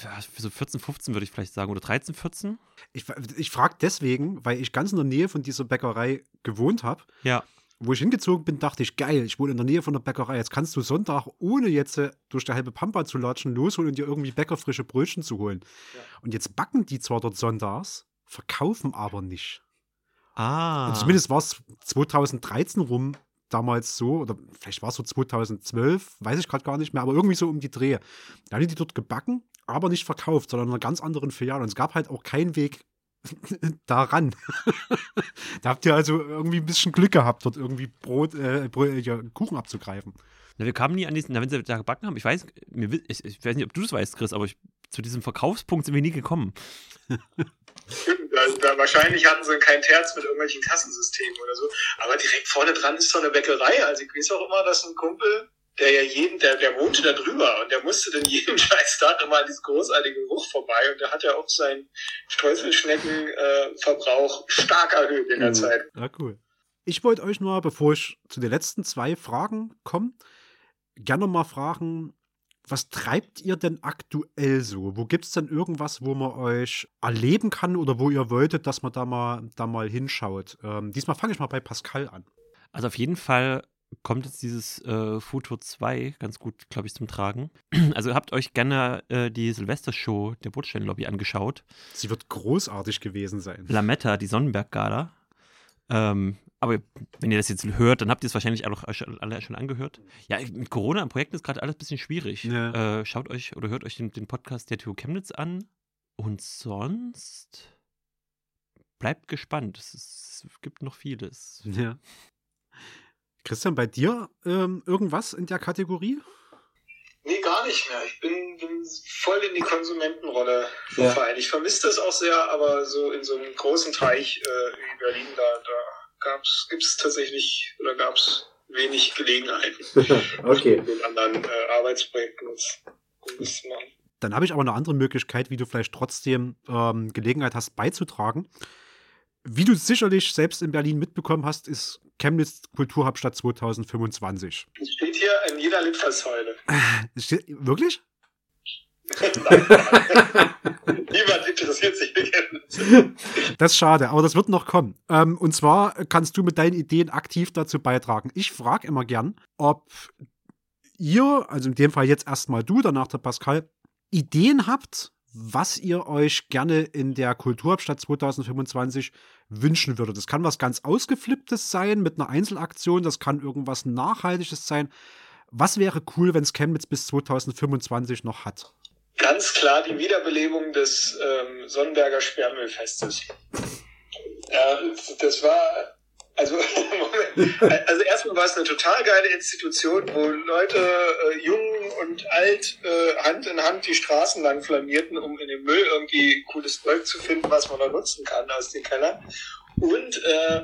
Ja, für so 14, 15 würde ich vielleicht sagen. Oder 13, 14? Ich, ich frage deswegen, weil ich ganz in der Nähe von dieser Bäckerei gewohnt habe. Ja. Wo ich hingezogen bin, dachte ich, geil, ich wohne in der Nähe von der Bäckerei. Jetzt kannst du Sonntag, ohne jetzt äh, durch die halbe Pampa zu latschen, losholen und dir irgendwie bäckerfrische Brötchen zu holen. Und jetzt backen die zwar dort sonntags, verkaufen aber nicht. Ah. Und zumindest war es 2013 rum damals so, oder vielleicht war es so 2012, weiß ich gerade gar nicht mehr, aber irgendwie so um die Dreh. Da haben die dort gebacken, aber nicht verkauft, sondern in einer ganz anderen Filiale. Und es gab halt auch keinen Weg daran. da habt ihr also irgendwie ein bisschen Glück gehabt, dort irgendwie Brot, äh, Brot ja, Kuchen abzugreifen. Na, wir kamen nie an diesen, na, wenn sie da gebacken haben, ich weiß, mir, ich, ich weiß nicht, ob du das weißt, Chris, aber ich, zu diesem Verkaufspunkt sind wir nie gekommen. Da, da, wahrscheinlich hatten sie kein Terz mit irgendwelchen Kassensystemen oder so. Aber direkt vorne dran ist so eine Bäckerei. Also ich weiß auch immer, dass ein Kumpel, der ja jeden, der, der wohnte da drüber und der musste dann jeden scheiß Tag immer an diesem großartigen Geruch vorbei und der hat ja auch seinen Streuselschneckenverbrauch stark erhöht in der Mhm. Zeit. Ja, cool. Ich wollte euch nur, bevor ich zu den letzten zwei Fragen komme, gerne mal fragen, was treibt ihr denn aktuell so? Wo gibt es denn irgendwas, wo man euch erleben kann oder wo ihr wolltet, dass man da mal, da mal hinschaut? Ähm, diesmal fange ich mal bei Pascal an. Also auf jeden Fall kommt jetzt dieses äh, Futur 2 ganz gut, glaube ich, zum Tragen. Also habt euch gerne äh, die Silvestershow der Bootstellenlobby angeschaut. Sie wird großartig gewesen sein. Lametta, die Sonnenberg-Gala. Ähm, aber wenn ihr das jetzt hört, dann habt ihr es wahrscheinlich auch schon- alle schon angehört. Ja, mit Corona im Projekt ist gerade alles ein bisschen schwierig. Ja. Äh, schaut euch oder hört euch den, den Podcast der TU Chemnitz an. Und sonst bleibt gespannt. Es, ist, es gibt noch vieles. Ja. Christian, bei dir ähm, irgendwas in der Kategorie? Nee, gar nicht mehr. Ich bin, bin voll in die Konsumentenrolle Ja. verfallen. Ich vermisse das auch sehr, aber so in so einem großen Teich äh, wie Berlin, da, da gab's, gibt's tatsächlich oder gab's wenig Gelegenheiten, okay. mit anderen äh, Arbeitsprojekten das, das zu machen. Dann habe ich aber eine andere Möglichkeit, wie du vielleicht trotzdem ähm, Gelegenheit hast, beizutragen. Wie du sicherlich selbst in Berlin mitbekommen hast, ist Chemnitz Kulturhauptstadt 2025. Das steht hier in jeder Litfaßsäule. Wirklich? Niemand interessiert sich für Chemnitz. Das ist schade, aber das wird noch kommen. Ähm, und zwar kannst du mit deinen Ideen aktiv dazu beitragen. Ich frage immer gern, ob ihr, also in dem Fall jetzt erstmal du, danach der Pascal, Ideen habt, was ihr euch gerne in der Kulturhauptstadt 2025 wünschen würdet. Das kann was ganz Ausgeflipptes sein mit einer Einzelaktion, das kann irgendwas Nachhaltiges sein. Was wäre cool, wenn es Chemnitz bis 2025 noch hat? Ganz klar die Wiederbelebung des ähm, Sonnenberger Sperrmüllfestes. Ja, das war, also, also erstmal war es eine total geile Institution, wo Leute, äh, jung und alt, äh, Hand in Hand die Straßen lang flanierten, um in dem Müll irgendwie cooles Zeug zu finden, was man da nutzen kann aus den Kellern. Und äh,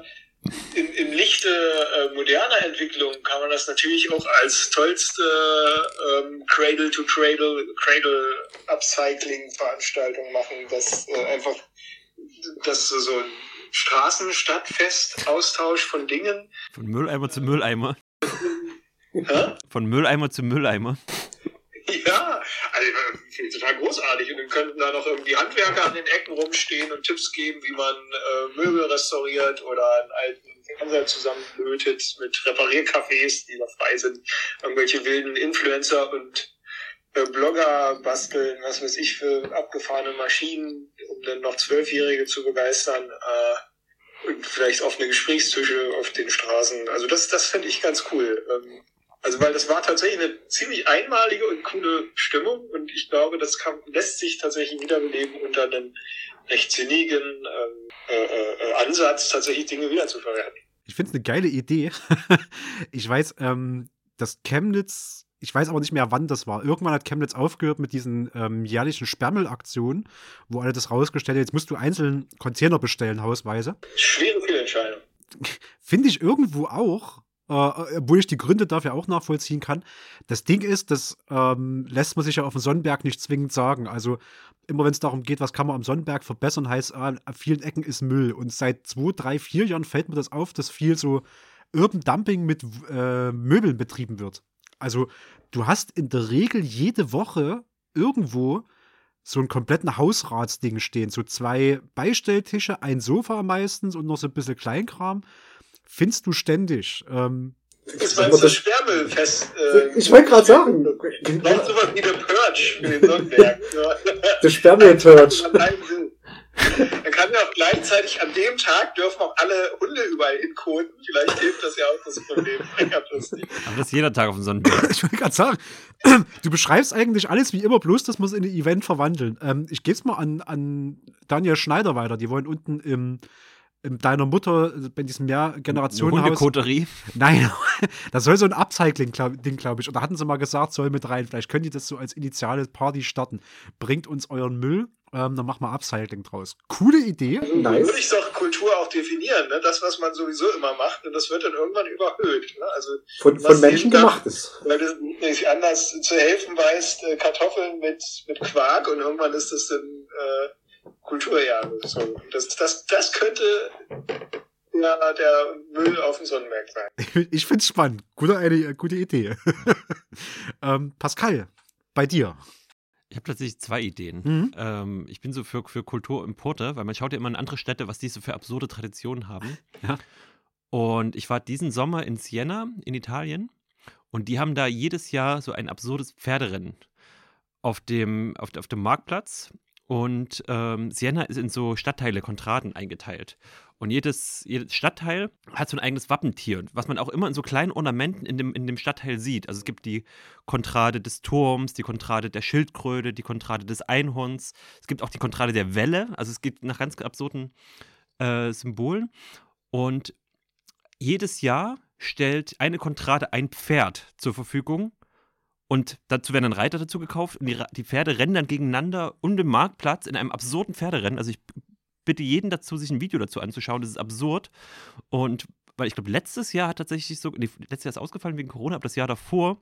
im, im Lichte äh, moderner Entwicklung kann man das natürlich auch als tollste ähm, Cradle to Cradle, Cradle Upcycling Veranstaltung machen, dass äh, einfach dass so ein Straßenstadtfest, Austausch von Dingen Von Mülleimer zu Mülleimer. Hä? Von Mülleimer zu Mülleimer. Ja, also total großartig. Und dann könnten da noch irgendwie Handwerker an den Ecken rumstehen und Tipps geben, wie man äh, Möbel restauriert oder einen alten Fernseher zusammenlötet mit Repariercafés, die noch frei sind. Irgendwelche wilden Influencer und äh, Blogger basteln, was weiß ich, für abgefahrene Maschinen, um dann noch Zwölfjährige zu begeistern. Äh, und vielleicht offene Gesprächstische auf den Straßen. Also das, das finde ich ganz cool. Ähm, also weil das war tatsächlich eine ziemlich einmalige und coole Stimmung und ich glaube, das kann, lässt sich tatsächlich wiederbeleben unter einem recht sinnigen ähm, äh, äh, Ansatz, tatsächlich Dinge wiederzuverwerten. Ich finde es eine geile Idee. ich weiß, ähm, dass Chemnitz, ich weiß aber nicht mehr, wann das war. Irgendwann hat Chemnitz aufgehört mit diesen ähm, jährlichen Sperrmüllaktionen, wo alle das rausgestellt haben. Jetzt musst du einzeln Container bestellen, hausweise. Schwere Fehlentscheidung. Finde ich irgendwo auch. Äh, obwohl ich die Gründe dafür auch nachvollziehen kann. Das Ding ist, das ähm, lässt man sich ja auf dem Sonnenberg nicht zwingend sagen. Also immer wenn es darum geht, was kann man am Sonnenberg verbessern, heißt, ah, an vielen Ecken ist Müll. Und seit zwei, drei, vier Jahren fällt mir das auf, dass viel so Urban Dumping mit äh, Möbeln betrieben wird. Also du hast in der Regel jede Woche irgendwo so einen kompletten Hausratsding stehen. So zwei Beistelltische, ein Sofa meistens und noch so ein bisschen Kleinkram findest du ständig. Ähm, Das war das Sperrmüllfest. Äh, Ich wollte gerade sagen, Vielleicht sowas wie der Purge für den Sonnenberg. der Sperrmüll-Purge. Dann kann ja auch gleichzeitig an dem Tag dürfen auch alle Hunde überall hinkoten. Vielleicht hilft das ja auch das Problem. Aber das ist jeder Tag auf dem Sonnenberg. ich wollte gerade sagen, du beschreibst eigentlich alles wie immer, bloß dass wir es in ein Event verwandeln. Ähm, ich gebe es mal an, an Daniel Schneider weiter. Die wollen unten im, im deiner Mutter, bei diesem Mehrgenerationenhaus. Hundekoterie. Nein, das soll so ein Upcycling-Ding, glaube glaub ich. Und da hatten sie mal gesagt, soll mit rein. Vielleicht könnt ihr das so als initiale Party starten. Bringt uns euren Müll, ähm, dann machen wir Upcycling draus. Coole Idee. Nice. Würde ich doch Kultur auch definieren, ne? das, was man sowieso immer macht, und das wird dann irgendwann überhöht. Ne? Also, Von, von Menschen Tag- gemacht ist. weil du nicht anders zu helfen weißt, äh, Kartoffeln mit, mit Quark und irgendwann ist das dann äh, Kulturjahre. So. Das, das, das könnte ja der Müll auf dem Sonnenberg sein. Ich finde es spannend. Gute, eine, gute Idee. ähm, Pascal, bei dir. Ich habe tatsächlich zwei Ideen. Mhm. Ähm, ich bin so für, für Kulturimporte, weil man schaut ja immer in andere Städte, was die so für absurde Traditionen haben. Ja. Und ich war diesen Sommer in Siena in Italien und die haben da jedes Jahr so ein absurdes Pferderennen auf dem, auf, auf dem Marktplatz. Und ähm, Siena ist in so Stadtteile, Kontraden eingeteilt. Und jedes, jedes Stadtteil hat so ein eigenes Wappentier, was man auch immer in so kleinen Ornamenten in dem, in dem Stadtteil sieht. Also es gibt die Kontrade des Turms, die Kontrade der Schildkröte, die Kontrade des Einhorns. Es gibt auch die Kontrade der Welle. Also es geht nach ganz absurden äh, Symbolen. Und jedes Jahr stellt eine Kontrade ein Pferd zur Verfügung. Und dazu werden dann Reiter dazu gekauft. Und die, die Pferde rennen dann gegeneinander um den Marktplatz in einem absurden Pferderennen. Also ich bitte jeden dazu, sich ein Video dazu anzuschauen. Das ist absurd. Und weil ich glaube, letztes Jahr hat tatsächlich so, nee, letztes Jahr ist ausgefallen wegen Corona, aber das Jahr davor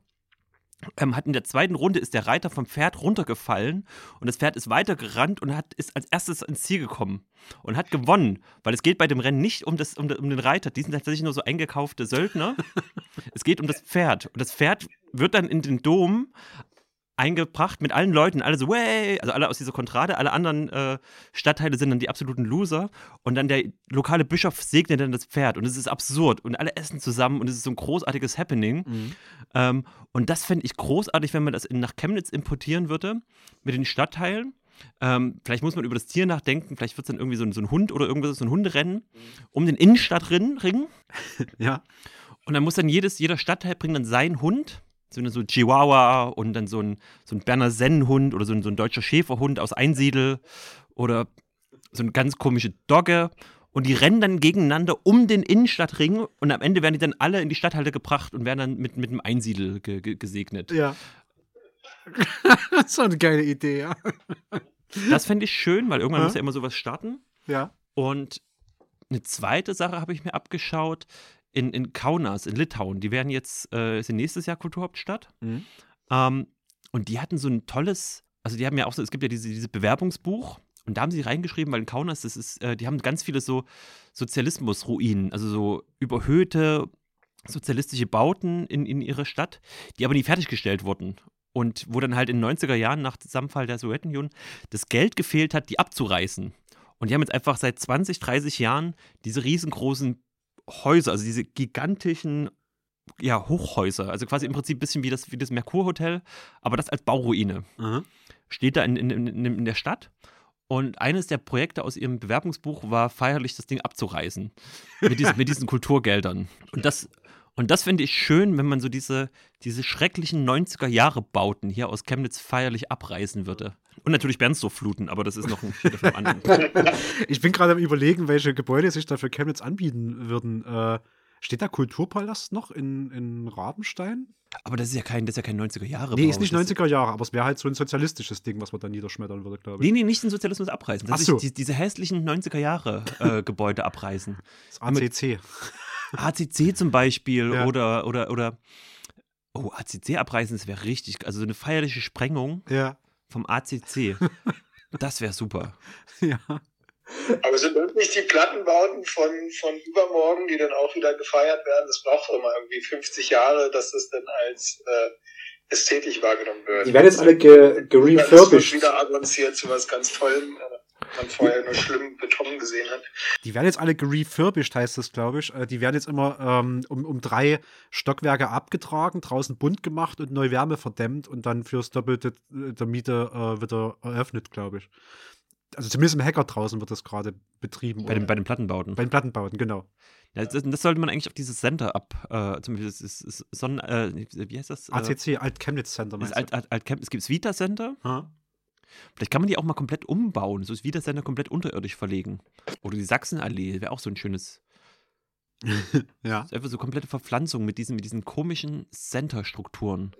ähm, hat in der zweiten Runde ist der Reiter vom Pferd runtergefallen und das Pferd ist weitergerannt und hat, ist als erstes ins Ziel gekommen und hat gewonnen, weil es geht bei dem Rennen nicht um, das, um, um den Reiter, die sind tatsächlich nur so eingekaufte Söldner. es geht um das Pferd und das Pferd wird dann in den Dom eingebracht mit allen Leuten, alle so, way, also alle aus dieser Kontrade, alle anderen äh, Stadtteile sind dann die absoluten Loser und dann der lokale Bischof segnet dann das Pferd und es ist absurd und alle essen zusammen und es ist so ein großartiges Happening. Ähm, und das fände ich großartig, wenn man das in, nach Chemnitz importieren würde mit den Stadtteilen. Ähm, vielleicht muss man über das Tier nachdenken, vielleicht wird es dann irgendwie so ein, so ein Hund oder irgendwas, so ein Hunderennen um den Innenstadtring. Ring. Ja. Und dann muss dann jedes, jeder Stadtteil bringt dann seinen Hund, so eine so Chihuahua und dann so ein, so ein Berner Sennenhund oder so ein, so ein deutscher Schäferhund aus Einsiedel oder so eine ganz komische Dogge. Und die rennen dann gegeneinander um den Innenstadtring und am Ende werden die dann alle in die Stadthalle gebracht und werden dann mit, mit einem Einsiedel ge ge gesegnet. Ja. das ist eine geile Idee, ja. Das fände ich schön, weil irgendwann Ja. muss ja immer sowas starten. Ja. Und eine zweite Sache habe ich mir abgeschaut in, in Kaunas, in Litauen. Die werden jetzt, äh, sind nächstes Jahr Kulturhauptstadt. Mhm. Ähm, und die hatten so ein tolles, also die haben ja auch so, es gibt ja diese, dieses Bewerbungsbuch. Und da haben sie reingeschrieben, weil in Kaunas, das ist, äh, die haben ganz viele so Sozialismusruinen, also so überhöhte sozialistische Bauten in, in ihre Stadt, die aber nie fertiggestellt wurden. Und wo dann halt in den 90er Jahren nach Zusammenfall der Sowjetunion das Geld gefehlt hat, die abzureißen. Und die haben jetzt einfach seit 20, 30 Jahren diese riesengroßen Häuser, also diese gigantischen ja, Hochhäuser, also quasi im Prinzip ein bisschen wie das, wie das Merkur-Hotel, aber das als Bauruine. Aha. Steht da in, in, in, in der Stadt. Und eines der Projekte aus ihrem Bewerbungsbuch war feierlich das Ding abzureißen. Mit diesen, mit diesen Kulturgeldern. Und das, und das finde ich schön, wenn man so diese, diese schrecklichen 90er-Jahre-Bauten hier aus Chemnitz feierlich abreißen würde. Und natürlich Bernsdorf fluten, aber das ist noch ein steht auf einem anderen. Ich bin gerade am überlegen, welche Gebäude sich da für Chemnitz anbieten würden. Äh, steht da Kulturpalast noch in, in Rabenstein? Aber das ist ja kein, das ist ja kein 90er-Jahre. Nee, ist nicht 90er Jahre, aber es wäre halt so ein sozialistisches Ding, was man da niederschmettern würde, glaube ich. Nee, nee, nicht den Sozialismus abreißen. Das Ach so. ist die, diese hässlichen 90er-Jahre-Gebäude abreißen. Das ACC. ACC zum Beispiel Ja. oder, oder, oder. Oh, ACC abreißen, das wäre richtig. Also so eine feierliche Sprengung Ja. Vom ACC. Das wäre super. ja. Aber sind das nicht die Plattenbauten von, von übermorgen, die dann auch wieder gefeiert werden? Das braucht doch immer irgendwie 50 Jahre, dass das dann als äh, ästhetisch wahrgenommen wird. Die werden jetzt alle ge gerefurbished. wieder avanciert zu was ganz Tollem, äh, man vorher nur schlimmen Beton gesehen hat. Die werden jetzt alle gerefurbished, heißt das, glaube ich. Äh, Die werden jetzt immer ähm, um, um drei Stockwerke abgetragen, draußen bunt gemacht und neu Wärme verdämmt und dann fürs Doppelte äh, der Miete äh, wieder eröffnet, glaube ich. Also zumindest im Hacker draußen wird das gerade betrieben. Bei den, bei den Plattenbauten. bei den Plattenbauten, genau. Ja, das, das sollte man eigentlich auf dieses Center ab, äh, zum Beispiel, das ist, ist Sonnen, äh, wie heißt das? Äh, ACC, Alt Chemnitz Center, meinst Alt, Alt, Alt, es gibt das Vita Center. Ha? Vielleicht kann man die auch mal komplett umbauen, so das Vita Center komplett unterirdisch verlegen. Oder die Sachsenallee, wäre auch so ein schönes, Ja. einfach so komplette Verpflanzung mit diesen, mit diesen komischen Center-Strukturen.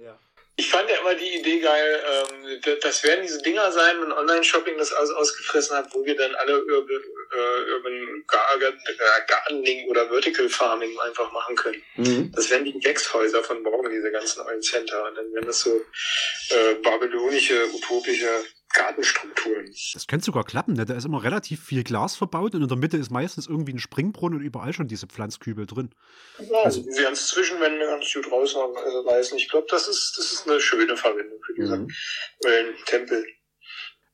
Ich fand ja immer die Idee geil, ähm, das werden diese Dinger sein, wenn Online-Shopping das aus ausgefressen hat, wo wir dann alle Urban, äh, Urban Gar Gardening oder Vertical Farming einfach machen können. Mhm. Das wären die Gewächshäuser von morgen, diese ganzen neuen Center. Und dann wären das so äh, babylonische, utopische Gartenstrukturen. Das könnte sogar klappen, ne? Da ist immer relativ viel Glas verbaut und in der Mitte ist meistens irgendwie ein Springbrunnen und überall schon diese Pflanzkübel drin. Also diese ganzen Zwischenwände ganz gut rausreißen. Ich glaube, das ist, das ist eine schöne Verwendung für diese Mhm. äh, Tempel.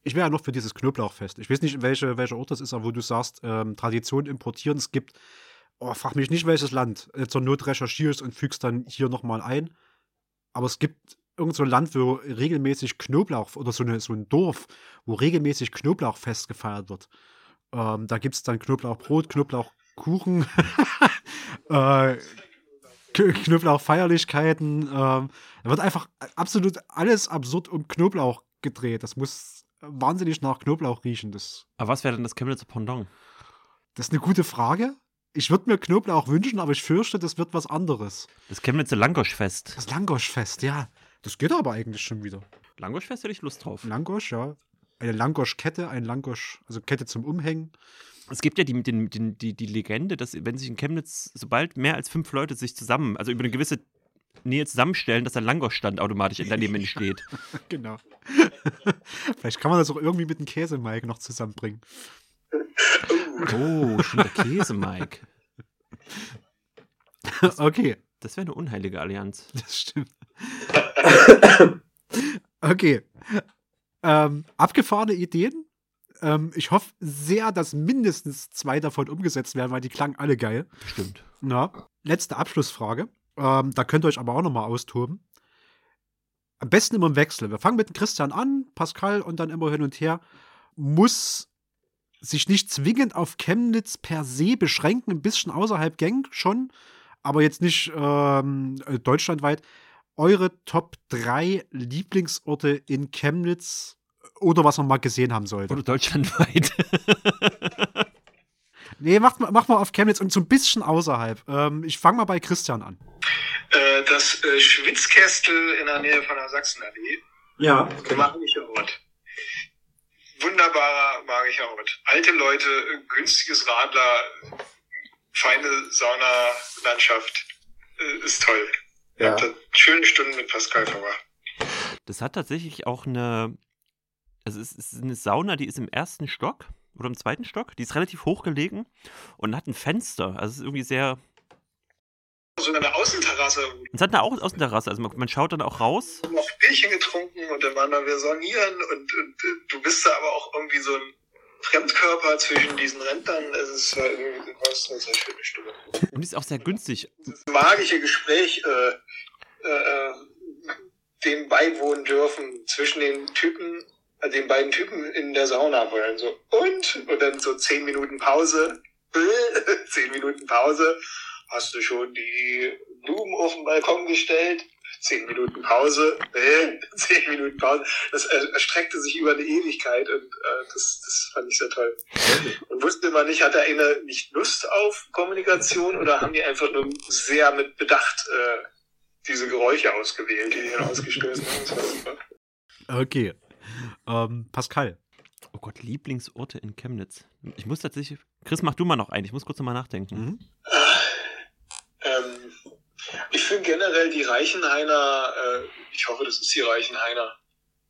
Ich wäre ja noch für dieses Knoblauchfest. Ich weiß nicht, welche, welcher Ort das ist, aber wo du sagst, ähm, Tradition importieren. Es gibt, oh, frag mich nicht, welches Land. Äh, zur Not recherchierst und fügst dann hier nochmal ein. Aber es gibt irgend so ein Land, wo regelmäßig Knoblauch oder so, eine, so ein Dorf, wo regelmäßig Knoblauchfest gefeiert wird. Ähm, da gibt es dann Knoblauchbrot, Knoblauchkuchen, äh, Knoblauchfeierlichkeiten. Ähm, da wird einfach absolut alles absurd um Knoblauch gedreht. Das muss wahnsinnig nach Knoblauch riechen. Das, Aber was wäre denn das Chemnitzer Pendant? das ist eine gute Frage. Ich würde mir Knoblauch wünschen, aber ich fürchte, das wird was anderes. Das Chemnitzer Langoschfest. Das Langoschfest, ja. Das geht aber eigentlich schon wieder. Langoschfest hätte ich Lust drauf. Langosch, ja. Eine Langosch-Kette, ein Langosch, also Kette zum Umhängen. Es gibt ja die, den, die, die Legende, dass wenn sich in Chemnitz, sobald mehr als fünf Leute sich zusammen, also über eine gewisse Nähe zusammenstellen, dass ein Langosch-Stand automatisch daneben entsteht. Genau. Vielleicht kann man das auch irgendwie mit dem Käse-Mike noch zusammenbringen. Oh, stimmt, der Käse, Mike. Okay, Das wäre eine unheilige Allianz. das stimmt. Okay. Ähm, abgefahrene Ideen. Ähm, ich hoffe sehr, dass mindestens zwei davon umgesetzt werden, weil die klangen alle geil. Stimmt. Na, letzte Abschlussfrage. Ähm, da könnt ihr euch aber auch nochmal austoben. Am besten immer im Wechsel. Wir fangen mit Christian an, Pascal und dann immer hin und her. Muss sich nicht zwingend auf Chemnitz per se beschränken, ein bisschen außerhalb Gang schon, aber jetzt nicht ähm, äh, deutschlandweit. Eure Top 3 Lieblingsorte in Chemnitz oder was man mal gesehen haben sollte. Oder deutschlandweit. Nee, macht, mal- macht mal auf Chemnitz und so ein bisschen außerhalb. Ähm, ich fange mal bei Christian an. Äh, das äh, Schwitzkästel in der Nähe von der Sachsenallee. Ja, Magischer Ort. Wunderbarer magischer Ort. Alte Leute, günstiges Radler, feine Saunalandschaft. Äh, ist toll. Ich Ja. schöne Stunden mit Pascal verbracht. Das hat tatsächlich auch eine. Also, es ist eine Sauna, die ist im ersten Stock oder im zweiten Stock. Die ist relativ hoch gelegen und hat ein Fenster. Also, es ist irgendwie sehr. so eine Außenterrasse. Es hat eine Au Außenterrasse, also man, man schaut dann auch raus. Wir haben noch Bierchen getrunken und dann waren da wir sonieren und, und äh, du bist da aber auch irgendwie so ein Fremdkörper zwischen diesen Rentnern. Es ist äh, irgendwie was eine sehr schöne Stimme. Und ist auch sehr günstig. Das magische Gespräch äh, äh, dem beiwohnen dürfen zwischen den Typen, äh, den beiden Typen in der Sauna wollen. So, und? Und dann so zehn Minuten Pause. zehn Minuten Pause. Hast du schon die Blumen auf den Balkon gestellt? Zehn Minuten Pause. zehn Minuten Pause. Das er- erstreckte sich über eine Ewigkeit und äh, das, das fand ich sehr toll. Und wusste man nicht, hat der eine nicht Lust auf Kommunikation oder haben die einfach nur sehr mit Bedacht äh, diese Geräusche ausgewählt, die die dann ausgestoßen haben? Das war super. Okay. Ähm, Pascal. Oh Gott, Lieblingsorte in Chemnitz. Ich muss tatsächlich. Chris, mach du mal noch einen. Ich muss kurz nochmal nachdenken. Mhm. Ähm, ich finde generell die Reichenhainer, äh, ich hoffe, das ist die Reichenhainer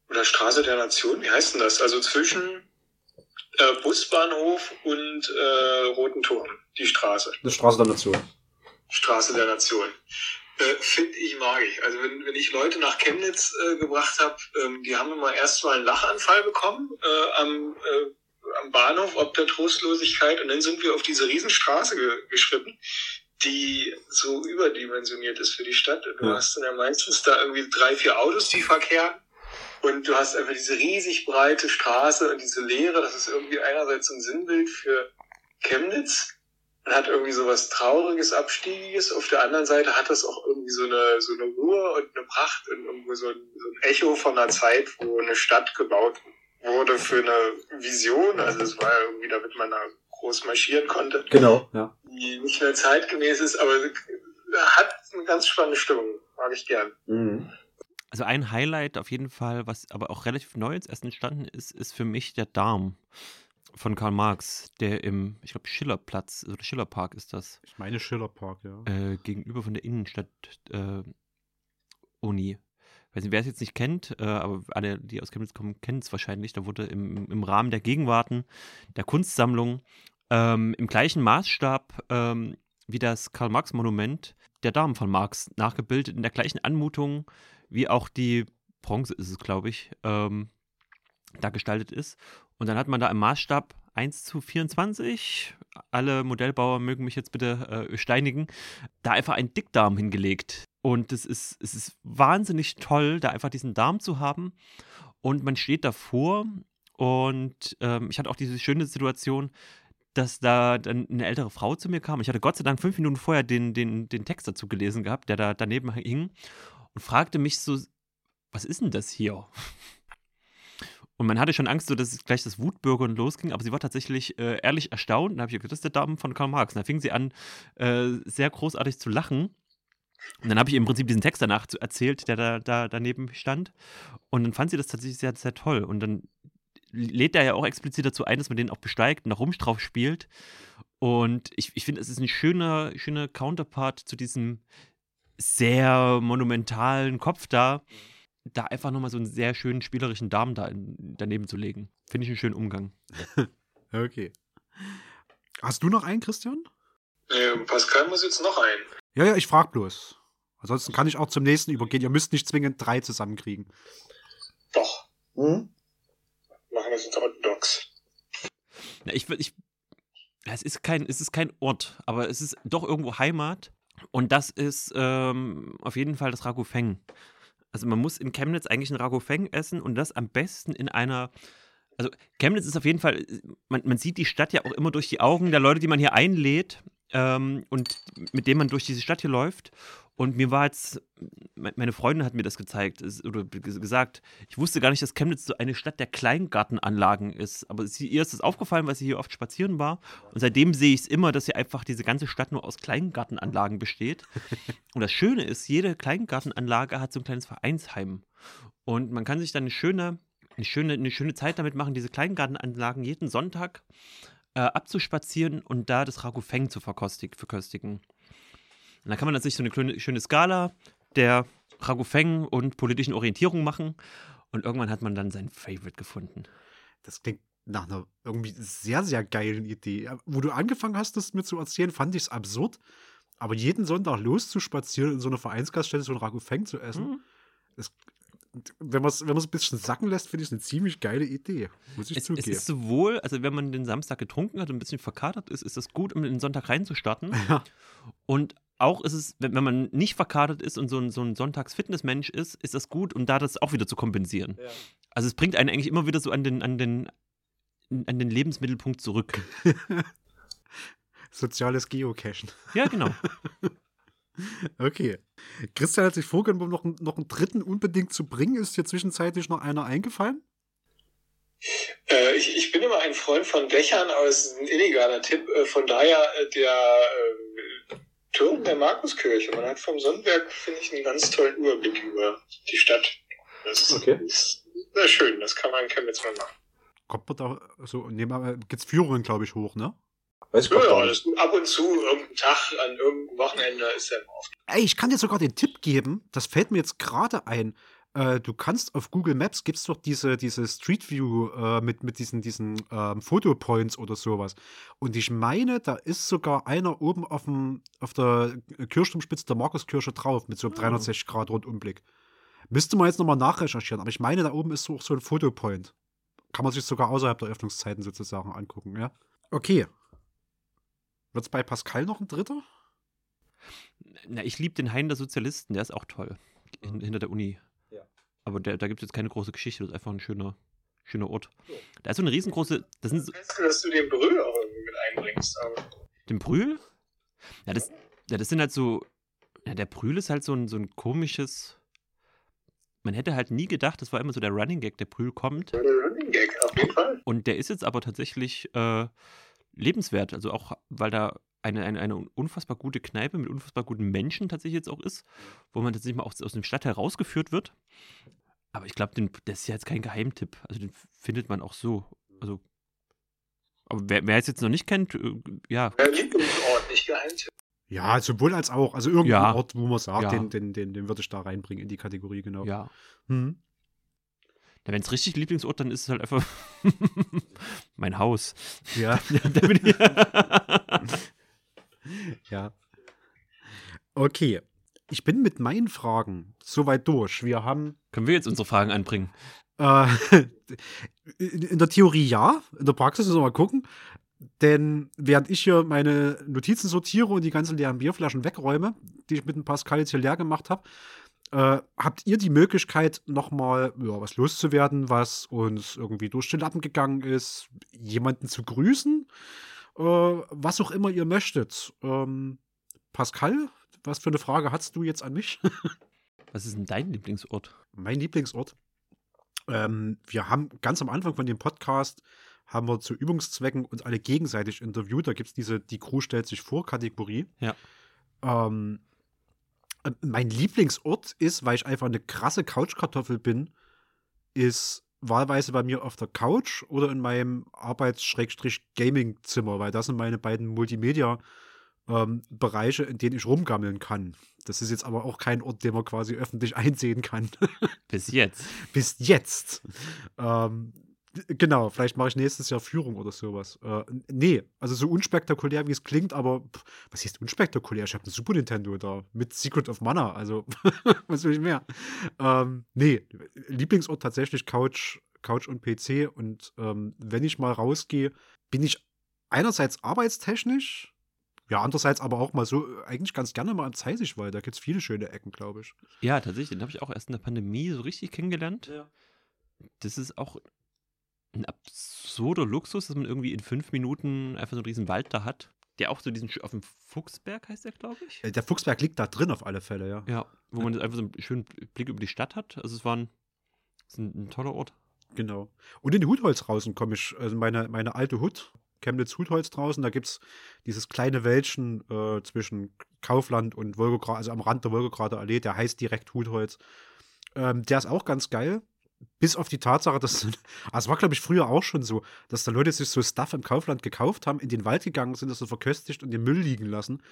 oder Straße der Nation, wie heißt denn das? Also zwischen äh, Busbahnhof und äh, Roten Turm, die Straße. Eine Straße der Nation. Straße der Nation. Äh, Finde ich mag ich. Also wenn, wenn ich Leute nach Chemnitz äh, gebracht habe, ähm, die haben immer erst mal einen Lachanfall bekommen äh, am, äh, am Bahnhof, ob der Trostlosigkeit. Und dann sind wir auf diese Riesenstraße ge geschritten, die so überdimensioniert ist für die Stadt. Und du Ja. hast dann ja meistens da irgendwie drei, vier Autos, die verkehren. Und du hast einfach diese riesig breite Straße und diese Leere. Das ist irgendwie einerseits so ein Sinnbild für Chemnitz und hat irgendwie so was Trauriges, Abstiegiges. Auf der anderen Seite hat das auch irgendwie so eine, so eine Ruhe und eine Pracht und irgendwo so ein, so ein Echo von einer Zeit, wo eine Stadt gebaut wurde für eine Vision. Also es war ja irgendwie, damit man da groß marschieren konnte, Genau, ja. die nicht mehr zeitgemäß ist, aber hat eine ganz spannende Stimmung. Mag ich gern. Mhm. Also ein Highlight auf jeden Fall, was aber auch relativ neu jetzt erst entstanden ist, ist für mich der Darm von Karl Marx, der im, ich glaube, Schillerplatz oder Schillerpark ist das, Ich meine Schillerpark, ja. äh, gegenüber von der Innenstadt äh, Uni. Weiß nicht, wer es jetzt nicht kennt, äh, aber alle, die aus Chemnitz kommen, kennen es wahrscheinlich. Da wurde im, im Rahmen der Gegenwarten der Kunstsammlung ähm, im gleichen Maßstab ähm, wie das Karl-Marx-Monument der Darm von Marx nachgebildet, in der gleichen Anmutung, wie auch die Bronze ist es, glaube ich, ähm, da gestaltet ist. Und dann hat man da im Maßstab 1 zu 24, alle Modellbauer mögen mich jetzt bitte äh, steinigen, da einfach einen Dickdarm hingelegt. Und es ist, es ist wahnsinnig toll, da einfach diesen Darm zu haben. Und man steht davor und ähm, ich hatte auch diese schöne Situation, dass da dann eine ältere Frau zu mir kam. Ich hatte Gott sei Dank fünf Minuten vorher den, den, den Text dazu gelesen gehabt, der da daneben hing und fragte mich so, was ist denn das hier? Und man hatte schon Angst, so dass gleich das Wutbürgern losging, aber sie war tatsächlich äh, ehrlich erstaunt. Und habe ich gesagt, das ist der Darm von Karl Marx. Und da fing sie an, äh, sehr großartig zu lachen. Und dann habe ich im Prinzip diesen Text danach erzählt, der da, da daneben stand. Und dann fand sie das tatsächlich sehr, sehr toll. Und dann lädt er ja auch explizit dazu ein, dass man den auch besteigt und nach Rumsch drauf spielt. Und ich, ich finde, es ist ein schöner, schöner Counterpart zu diesem sehr monumentalen Kopf da, da einfach nochmal so einen sehr schönen spielerischen Darm da in, daneben zu legen. Finde ich einen schönen Umgang. Okay. Hast du noch einen, Christian? Ähm, Pascal muss jetzt noch ein. Ja, ja, ich frag bloß. Ansonsten kann ich auch zum nächsten übergehen. Ihr müsst nicht zwingend drei zusammenkriegen. Doch, Mhm. machen wir es jetzt orthodox. Na, ich, will- ich, es, ist kein, es ist kein Ort, aber es ist doch irgendwo Heimat. Und das ist ähm, auf jeden Fall das Ragufeng. Also man muss in Chemnitz eigentlich ein Ragufeng essen und das am besten in einer. Also Chemnitz ist auf jeden Fall, man, man sieht die Stadt ja auch immer durch die Augen der Leute, die man hier einlädt ähm, und mit denen man durch diese Stadt hier läuft. Und mir war jetzt, me- meine Freundin hat mir das gezeigt oder gesagt, ich wusste gar nicht, dass Chemnitz so eine Stadt der Kleingartenanlagen ist. Aber sie, ihr ist es aufgefallen, weil sie hier oft spazieren war. Und seitdem sehe ich es immer, dass hier einfach diese ganze Stadt nur aus Kleingartenanlagen besteht. Und das Schöne ist, jede Kleingartenanlage hat so ein kleines Vereinsheim. Und man kann sich dann eine schöne, eine schöne, eine schöne Zeit damit machen, diese Kleingartenanlagen jeden Sonntag äh, abzuspazieren und da das Ragufeng zu verkostig, verköstigen. Und dann kann man sich so eine schöne, schöne Skala der Ragufeng und politischen Orientierung machen. Und irgendwann hat man dann sein Favorite gefunden. Das klingt nach einer irgendwie sehr, sehr geilen Idee. Wo du angefangen hast, das mir zu erzählen, fand ich es absurd. Aber jeden Sonntag loszuspazieren in so einer Vereinsgaststätte so ein Ragu Feng zu essen, Hm. ist, wenn man es wenn man's ein bisschen sacken lässt, finde ich es eine ziemlich geile Idee. Muss ich Es, es zugeben. ist sowohl, also wenn man den Samstag getrunken hat und ein bisschen verkatert ist, ist das gut, um den Sonntag reinzustarten. ja. Und auch ist es, wenn, wenn man nicht verkatert ist und so ein, so ein Sonntags-Fitnessmensch ist, ist das gut, um da das auch wieder zu kompensieren. Also es bringt einen eigentlich immer wieder so an den, an den, an den Lebensmittelpunkt zurück. Soziales Geocachen. Ja, genau. Okay. Christian hat sich vorgenommen, noch, einen- noch einen dritten unbedingt zu bringen. Ist dir zwischenzeitlich noch einer eingefallen? Äh, ich, ich bin immer ein Freund von Dächern, aber es ist ein illegaler Tipp. Äh, von daher äh, der äh, Turm der Markuskirche. Man hat vom Sonnenberg, finde ich, einen ganz tollen Überblick über die Stadt. Das Okay. ist sehr schön. Das kann man in Chemnitz mal machen. Kommt man da so, nehmen wir, gibt's Führungen, glaube ich, hoch, ne? Weiß ich Ja, ja, das, ab und zu, irgendein Tag, an irgendeinem Wochenende ist er immer auf. Ey, ich kann dir sogar den Tipp geben, das fällt mir jetzt gerade ein. Äh, du kannst auf Google Maps gibt's doch diese, diese Street View äh, mit, mit diesen, diesen ähm, Fotopoints oder sowas. Und ich meine, da ist sogar einer oben auf, dem, auf der Kirchturmspitze der Markuskirche drauf, mit so einem Ah. 360 Grad Rundumblick. Müsste man jetzt nochmal nachrecherchieren, aber ich meine, da oben ist so, so ein Fotopoint. Kann man sich sogar außerhalb der Öffnungszeiten sozusagen angucken, ja? Okay. Wird's bei Pascal noch ein dritter? Na, ich liebe den Hain der Sozialisten, der ist auch toll. hin- hinter der Uni. Ja. Aber der, da gibt es jetzt keine große Geschichte, das ist einfach ein schöner, schöner Ort. Da ist so eine riesengroße, das sind so, Fest, dass du den Brüll auch irgendwie mit einbringst. Aber den Brühl? Ja, das, ja, das sind halt so, ja, der Brühl ist halt so ein, so ein komisches, man hätte halt nie gedacht, das war immer so der Running Gag, der Brühl kommt. der Running Gag, auf jeden Fall. Und der ist jetzt aber tatsächlich äh, lebenswert. Also auch, weil da eine, eine, eine unfassbar gute Kneipe mit unfassbar guten Menschen tatsächlich jetzt auch ist, wo man tatsächlich mal aus, aus dem Stadtteil rausgeführt wird. Aber ich glaube, das ist ja jetzt kein Geheimtipp. Also den findet man auch so. Also, aber wer, wer es jetzt noch nicht kennt, äh, ja, Der Lieblingsort, nicht Geheimtipp. Ja, sowohl als auch. Also irgendein Ja. Ort, wo man sagt, Ja. den, den, den, den würde ich da reinbringen in die Kategorie, genau. ja. Hm. Ja, Wenn es richtig Lieblingsort, dann ist es halt einfach mein Haus. Ja, ja. Okay. Ich bin mit meinen Fragen soweit durch. Wir haben Können wir jetzt unsere Fragen anbringen? Äh, in in der Theorie ja, in der Praxis müssen wir mal gucken. Denn während ich hier meine Notizen sortiere und die ganzen leeren Bierflaschen wegräume, die ich mit dem Pascal jetzt hier leer gemacht habe, äh, habt ihr die Möglichkeit, nochmal ja, was loszuwerden, was uns irgendwie durch den Lappen gegangen ist, jemanden zu grüßen, äh, was auch immer ihr möchtet. Ähm, Pascal, was für eine Frage hast du jetzt an mich? Was ist denn dein Lieblingsort? Mein Lieblingsort. Ähm, wir haben ganz am Anfang von dem Podcast haben wir zu Übungszwecken uns alle gegenseitig interviewt. Da gibt es diese Die Crew stellt sich vor Kategorie. Ja. Ähm, äh, mein Lieblingsort ist, weil ich einfach eine krasse Couchkartoffel bin, ist wahlweise bei mir auf der Couch oder in meinem Arbeits-Gaming-Zimmer, weil das sind meine beiden Multimedia- ähm, Bereiche, in denen ich rumgammeln kann. Das ist jetzt aber auch kein Ort, den man quasi öffentlich einsehen kann. Bis jetzt. Bis jetzt. Ähm, genau, vielleicht mache ich nächstes Jahr Führung oder sowas. Äh, nee, also so unspektakulär, wie es klingt, aber pff, was heißt unspektakulär? Ich habe einen Super Nintendo da mit Secret of Mana, also was will ich mehr? Ähm, nee, Lieblingsort tatsächlich Couch, Couch und PC und ähm, wenn ich mal rausgehe, bin ich einerseits arbeitstechnisch, ja, andererseits aber auch mal so äh, eigentlich ganz gerne mal am Zeisig, weil da gibt es viele schöne Ecken, glaube ich. Ja, tatsächlich. Den habe ich auch erst in der Pandemie so richtig kennengelernt. Das ist auch ein absurder Luxus, dass man irgendwie in fünf Minuten einfach so einen riesen Wald da hat. Der auch so diesen, auf dem Fuchsberg heißt der, glaube ich. Äh, Der Fuchsberg liegt da drin auf alle Fälle, ja. Ja, wo man einfach so einen schönen Blick über die Stadt hat. Also es war ein, es ist ein, ein toller Ort. Genau. Und in die Hutholz draußen komme ich, also meine, meine alte Hut, Chemnitz Hutholz draußen, da gibt es dieses kleine Wäldchen äh, zwischen Kaufland und Wolgograd, also am Rand der Wolgograder Allee, der heißt direkt Hutholz. Ähm, der ist auch ganz geil. Bis auf die Tatsache, dass, also es war, glaube ich, früher auch schon so, dass da Leute sich so Stuff im Kaufland gekauft haben, in den Wald gegangen sind, das so verköstigt und den Müll liegen lassen.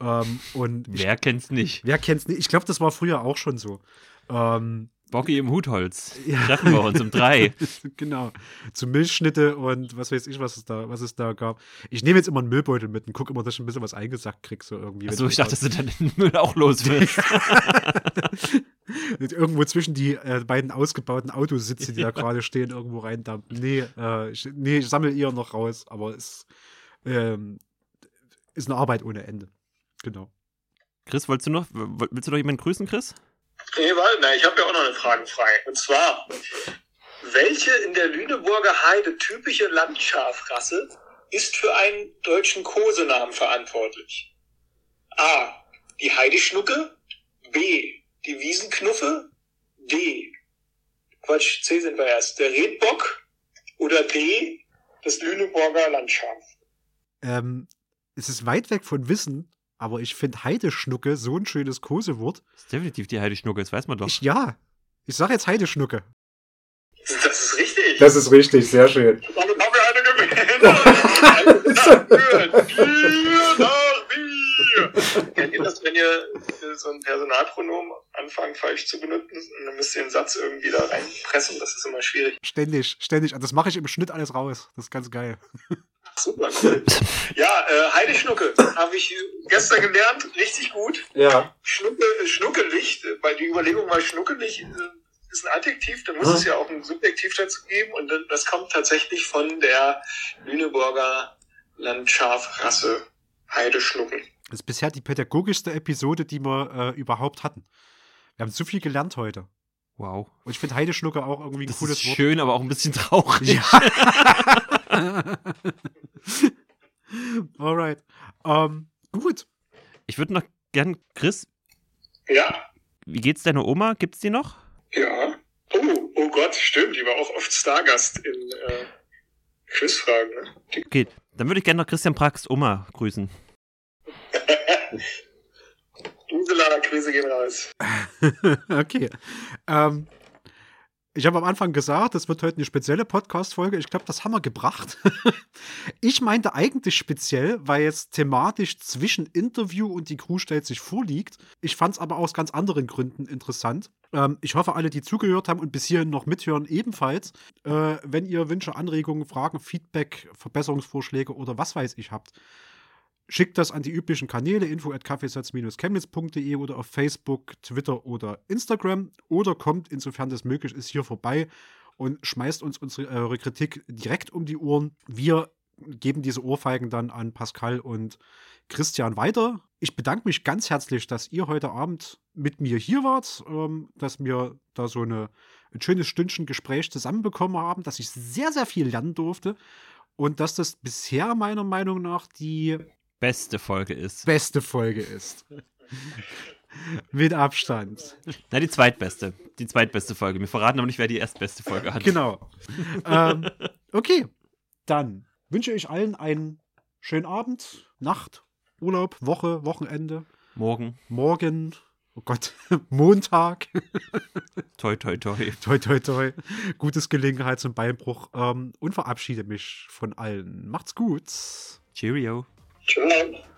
Ähm, und ich Wer kennt's nicht? Wer kennt's nicht? Ich glaube, das war früher auch schon so. Ähm, Bocky im Hutholz. Ja. Treffen wir uns um drei. genau. Zu Milchschnitte und was weiß ich, was es da, was es da gab. Ich nehme jetzt immer einen Müllbeutel mit und gucke immer, dass ich ein bisschen was eingesackt krieg, so irgendwie. Achso, ich dachte, dass du dann den Müll auch los wirst. irgendwo zwischen die äh, beiden ausgebauten Autositze, die da gerade stehen, irgendwo reindampfen. Nee, äh, ich, nee, ich sammle eher noch raus, aber es ähm, ist eine Arbeit ohne Ende. Genau. Chris, wolltest du noch, willst du noch jemanden grüßen, Chris? Nee, na, ich habe ja auch noch eine Frage frei. Und zwar, welche in der Lüneburger Heide typische Landschafrasse ist für einen deutschen Kosenamen verantwortlich? A. Die Heideschnucke. B. Die Wiesenknuffe. D. Quatsch, C sind wir erst. Der Redbock. Oder D. Das Lüneburger Landschaf. Ähm, es ist weit weg von Wissen, aber ich finde Heideschnucke so ein schönes Kosewort. Das ist definitiv die Heideschnucke, das weiß man doch. Ich, ja, ich sage jetzt Heideschnucke. Das ist richtig. Das ist richtig, sehr schön. Damit haben wir eine gewählt. Nach Bier, Bier nach Bier. Kennt ihr das, wenn ihr äh, so ein Personalpronomen anfangt falsch zu benutzen und dann müsst ihr den Satz irgendwie da reinpressen? Das ist immer schwierig. Ständig, ständig. Das mache ich im Schnitt alles raus. Das ist ganz geil. Super cool. Ja, äh, Heideschnucke habe ich gestern gelernt. Richtig gut. Ja. Schnucke, äh, schnuckelig, weil die Überlegung war schnuckelig, äh, ist ein Adjektiv, dann muss Hm. es ja auch ein Subjektiv dazu geben und das kommt tatsächlich von der Lüneburger Landschafrasse Heideschnucken. Das ist bisher die pädagogischste Episode, die wir äh, überhaupt hatten. Wir haben so viel gelernt heute. Wow. Und ich finde Heideschnucke auch irgendwie ein Das cooles ist Wort. schön, aber auch ein bisschen traurig. Ja. Alright. Ähm, gut. Ich würde noch gern, Chris, Ja, wie geht's deiner Oma? Gibt's die noch? ja. Oh, oh Gott, stimmt, die war auch oft Stargast in äh, Quizfragen. Ne? Okay, dann würde ich gerne noch Christian Prax Oma grüßen. Gisela, Grüße gehen raus. okay. Ähm, ich habe am Anfang gesagt, es wird heute eine spezielle Podcast-Folge. Ich glaube, das haben wir gebracht. ich meinte eigentlich speziell, weil es thematisch zwischen Interview und die Crew stellt sich vorliegt. Ich fand es aber aus ganz anderen Gründen interessant. Ähm, ich hoffe, alle, die zugehört haben und bis hierhin noch mithören, ebenfalls. Äh, wenn ihr Wünsche, Anregungen, Fragen, Feedback, Verbesserungsvorschläge oder was weiß ich habt, Schickt das an die üblichen Kanäle info at kaffeesatz-chemnitz.de oder auf Facebook, Twitter oder Instagram oder kommt, insofern das möglich ist, hier vorbei und schmeißt uns unsere eure Kritik direkt um die Ohren. Wir geben diese Ohrfeigen dann an Pascal und Christian weiter. Ich bedanke mich ganz herzlich, dass ihr heute Abend mit mir hier wart, ähm, dass wir da so eine, ein schönes Stündchen Gespräch zusammenbekommen haben, dass ich sehr, sehr viel lernen durfte und dass das bisher meiner Meinung nach die Beste Folge ist. beste Folge ist. Mit Abstand. Na, die zweitbeste. Die zweitbeste Folge. Wir verraten aber nicht, wer die erstbeste Folge hat. Genau. ähm, okay, dann wünsche ich allen einen schönen Abend, Nacht, Urlaub, Woche, Wochenende, Morgen. morgen, oh Gott, Montag, Toi, toi, toi. toi, toi, toi, gutes Gelegenheit zum Beinbruch ähm, und verabschiede mich von allen. Macht's gut. Cheerio. 什么来着